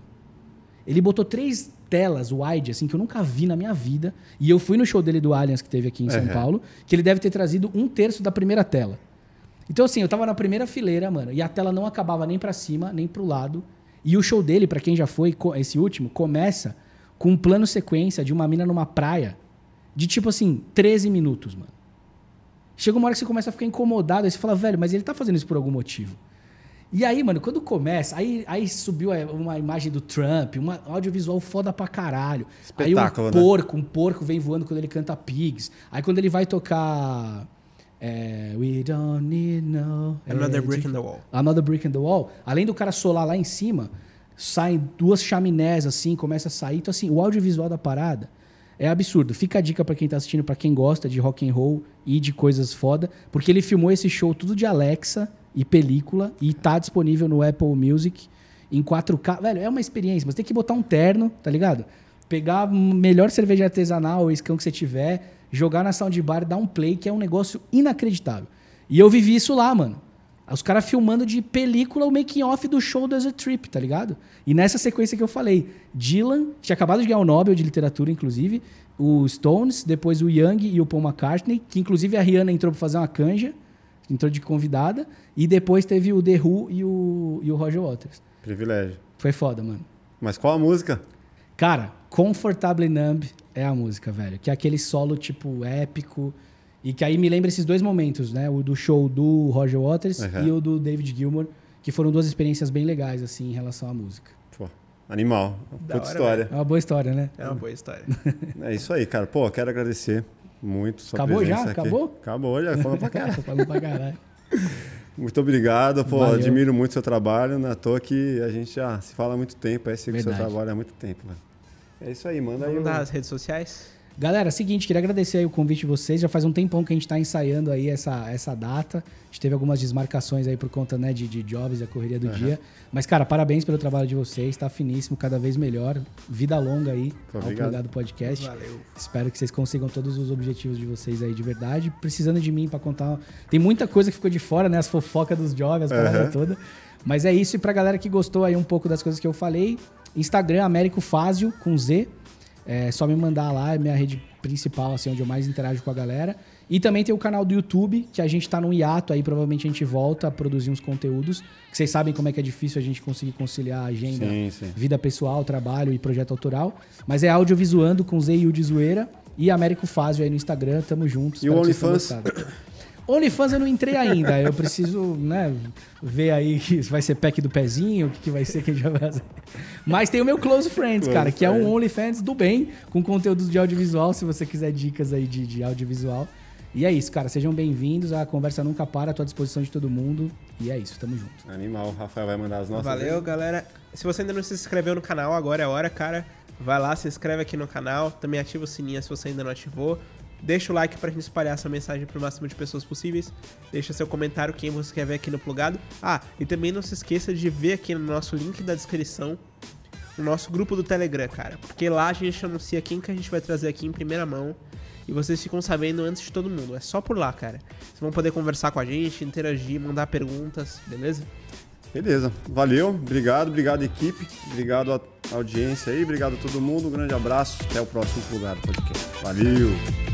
Ele botou três telas wide, assim, que eu nunca vi na minha vida. E eu fui no show dele do Allianz, que teve aqui em São Uhum. Paulo, que ele deve ter trazido um terço da primeira tela. Então, assim, eu tava na primeira fileira, mano, e a tela não acabava nem pra cima, nem pro lado. E o show dele, pra quem já foi, esse último, começa com um plano sequência de uma mina numa praia de tipo assim, 13 minutos, mano. Chega uma hora que você começa a ficar incomodado, aí você fala, velho, mas ele tá fazendo isso por algum motivo. E aí, mano, quando começa, aí, aí subiu é, uma imagem do Trump, uma audiovisual foda pra caralho. Espetáculo, aí né? um porco, um porco vem voando quando ele canta Pigs. Aí quando ele vai tocar. é, We don't need no. Another é, Brick in the Wall. Another Brick in the Wall, além do cara solar lá em cima, saem duas chaminés assim, começa a sair. Então, assim, o audiovisual da parada é absurdo. Fica a dica pra quem tá assistindo, pra quem gosta de rock and roll e de coisas foda, porque ele filmou esse show tudo de Alexa e película e tá disponível no Apple Music em 4K. Velho, é uma experiência, mas tem que botar um terno, tá ligado? Pegar a melhor cerveja artesanal ou escão que você tiver, jogar na soundbar, dar um play, que é um negócio inacreditável. E eu vivi isso lá, mano. Os caras filmando de película o making off do show do Desert Trip, tá ligado? E nessa sequência que eu falei, Dylan, tinha acabado de ganhar o Nobel de literatura, inclusive, o Stones, depois o Young e o Paul McCartney, que inclusive a Rihanna entrou pra fazer uma canja, entrou de convidada, e depois teve o The Who e o, e o Roger Waters. Privilégio. Foi foda, mano. Mas qual a música? Cara, Comfortably Numb é a música, velho. Que é aquele solo, tipo, épico. E que aí me lembra esses dois momentos, né? O do show do Roger Waters Uhum. e o do David Gilmour, que foram duas experiências bem legais, assim, em relação à música. Pô, animal. Puta hora, história. É uma boa história, né? É uma boa história. É isso aí, cara. Pô, quero agradecer muito sua Acabou já? aqui. Acabou? Acabou, já. Falando pra caralho. Falando pra caralho. Muito obrigado, pô. Valeu. Admiro muito seu trabalho. Não é à toa que a gente já se fala há muito tempo. Aí sigo o seu trabalho há muito tempo, velho. É isso aí, manda aí. Vamos o- dar as redes sociais? Galera, seguinte, queria agradecer aí o convite de vocês. Já faz um tempão que a gente tá ensaiando aí essa, essa data. A gente teve algumas desmarcações aí por conta né, de, de jobs e a correria do dia. Mas, cara, parabéns pelo trabalho de vocês. Tá finíssimo, cada vez melhor. Vida longa aí Pô, ao obrigado. Plugado Podcast. Valeu. Espero que vocês consigam todos os objetivos de vocês aí de verdade. Precisando de mim pra contar. Tem muita coisa que ficou de fora, né? As fofocas dos jovens, as paradas Aham. todas. Mas é isso. E pra galera que gostou aí um pouco das coisas que eu falei, Instagram, Américo Fázio, com Z. É só me mandar lá, é minha rede principal, assim, onde eu mais interajo com a galera. E também tem o canal do YouTube, que a gente tá num hiato aí, provavelmente a gente volta a produzir uns conteúdos. Que vocês sabem como é que é difícil a gente conseguir conciliar a agenda Sim, sim. vida pessoal, trabalho e projeto autoral. Mas é audiovisuando com Z e U de zoeira. E Américo Fázio aí no Instagram, tamo juntos. E o OnlyFans? OnlyFans eu não entrei ainda. Eu preciso, né, ver aí se vai ser pack do pezinho, o que, que vai ser que a gente vai fazer. Mas tem o meu Close Friends, Close cara, que é um. OnlyFans do bem, com conteúdos de audiovisual, se você quiser dicas aí de, de audiovisual. E é isso, cara. Sejam bem-vindos. A conversa nunca para, à tua disposição de todo mundo. E é isso, tamo junto. Animal. O Rafael vai mandar as nossas. Valeu, aí. galera. Se você ainda não se inscreveu no canal, agora é a hora, cara. Vai lá, se inscreve aqui no canal. Também ativa o sininho se você ainda não ativou. Deixa o like pra gente espalhar essa mensagem pro máximo de pessoas possíveis. Deixa seu comentário quem você quer ver aqui no plugado. Ah, e também não se esqueça de ver aqui no nosso link da descrição o nosso grupo do Telegram, cara. Porque lá a gente anuncia quem que a gente vai trazer aqui em primeira mão. E vocês ficam sabendo antes de todo mundo. É só por lá, cara. Vocês vão poder conversar com a gente, interagir, mandar perguntas, beleza? Beleza. Valeu. Obrigado. Obrigado, equipe. Obrigado à audiência aí. Obrigado a todo mundo. Um grande abraço. Até o próximo lugar do podcast. Valeu.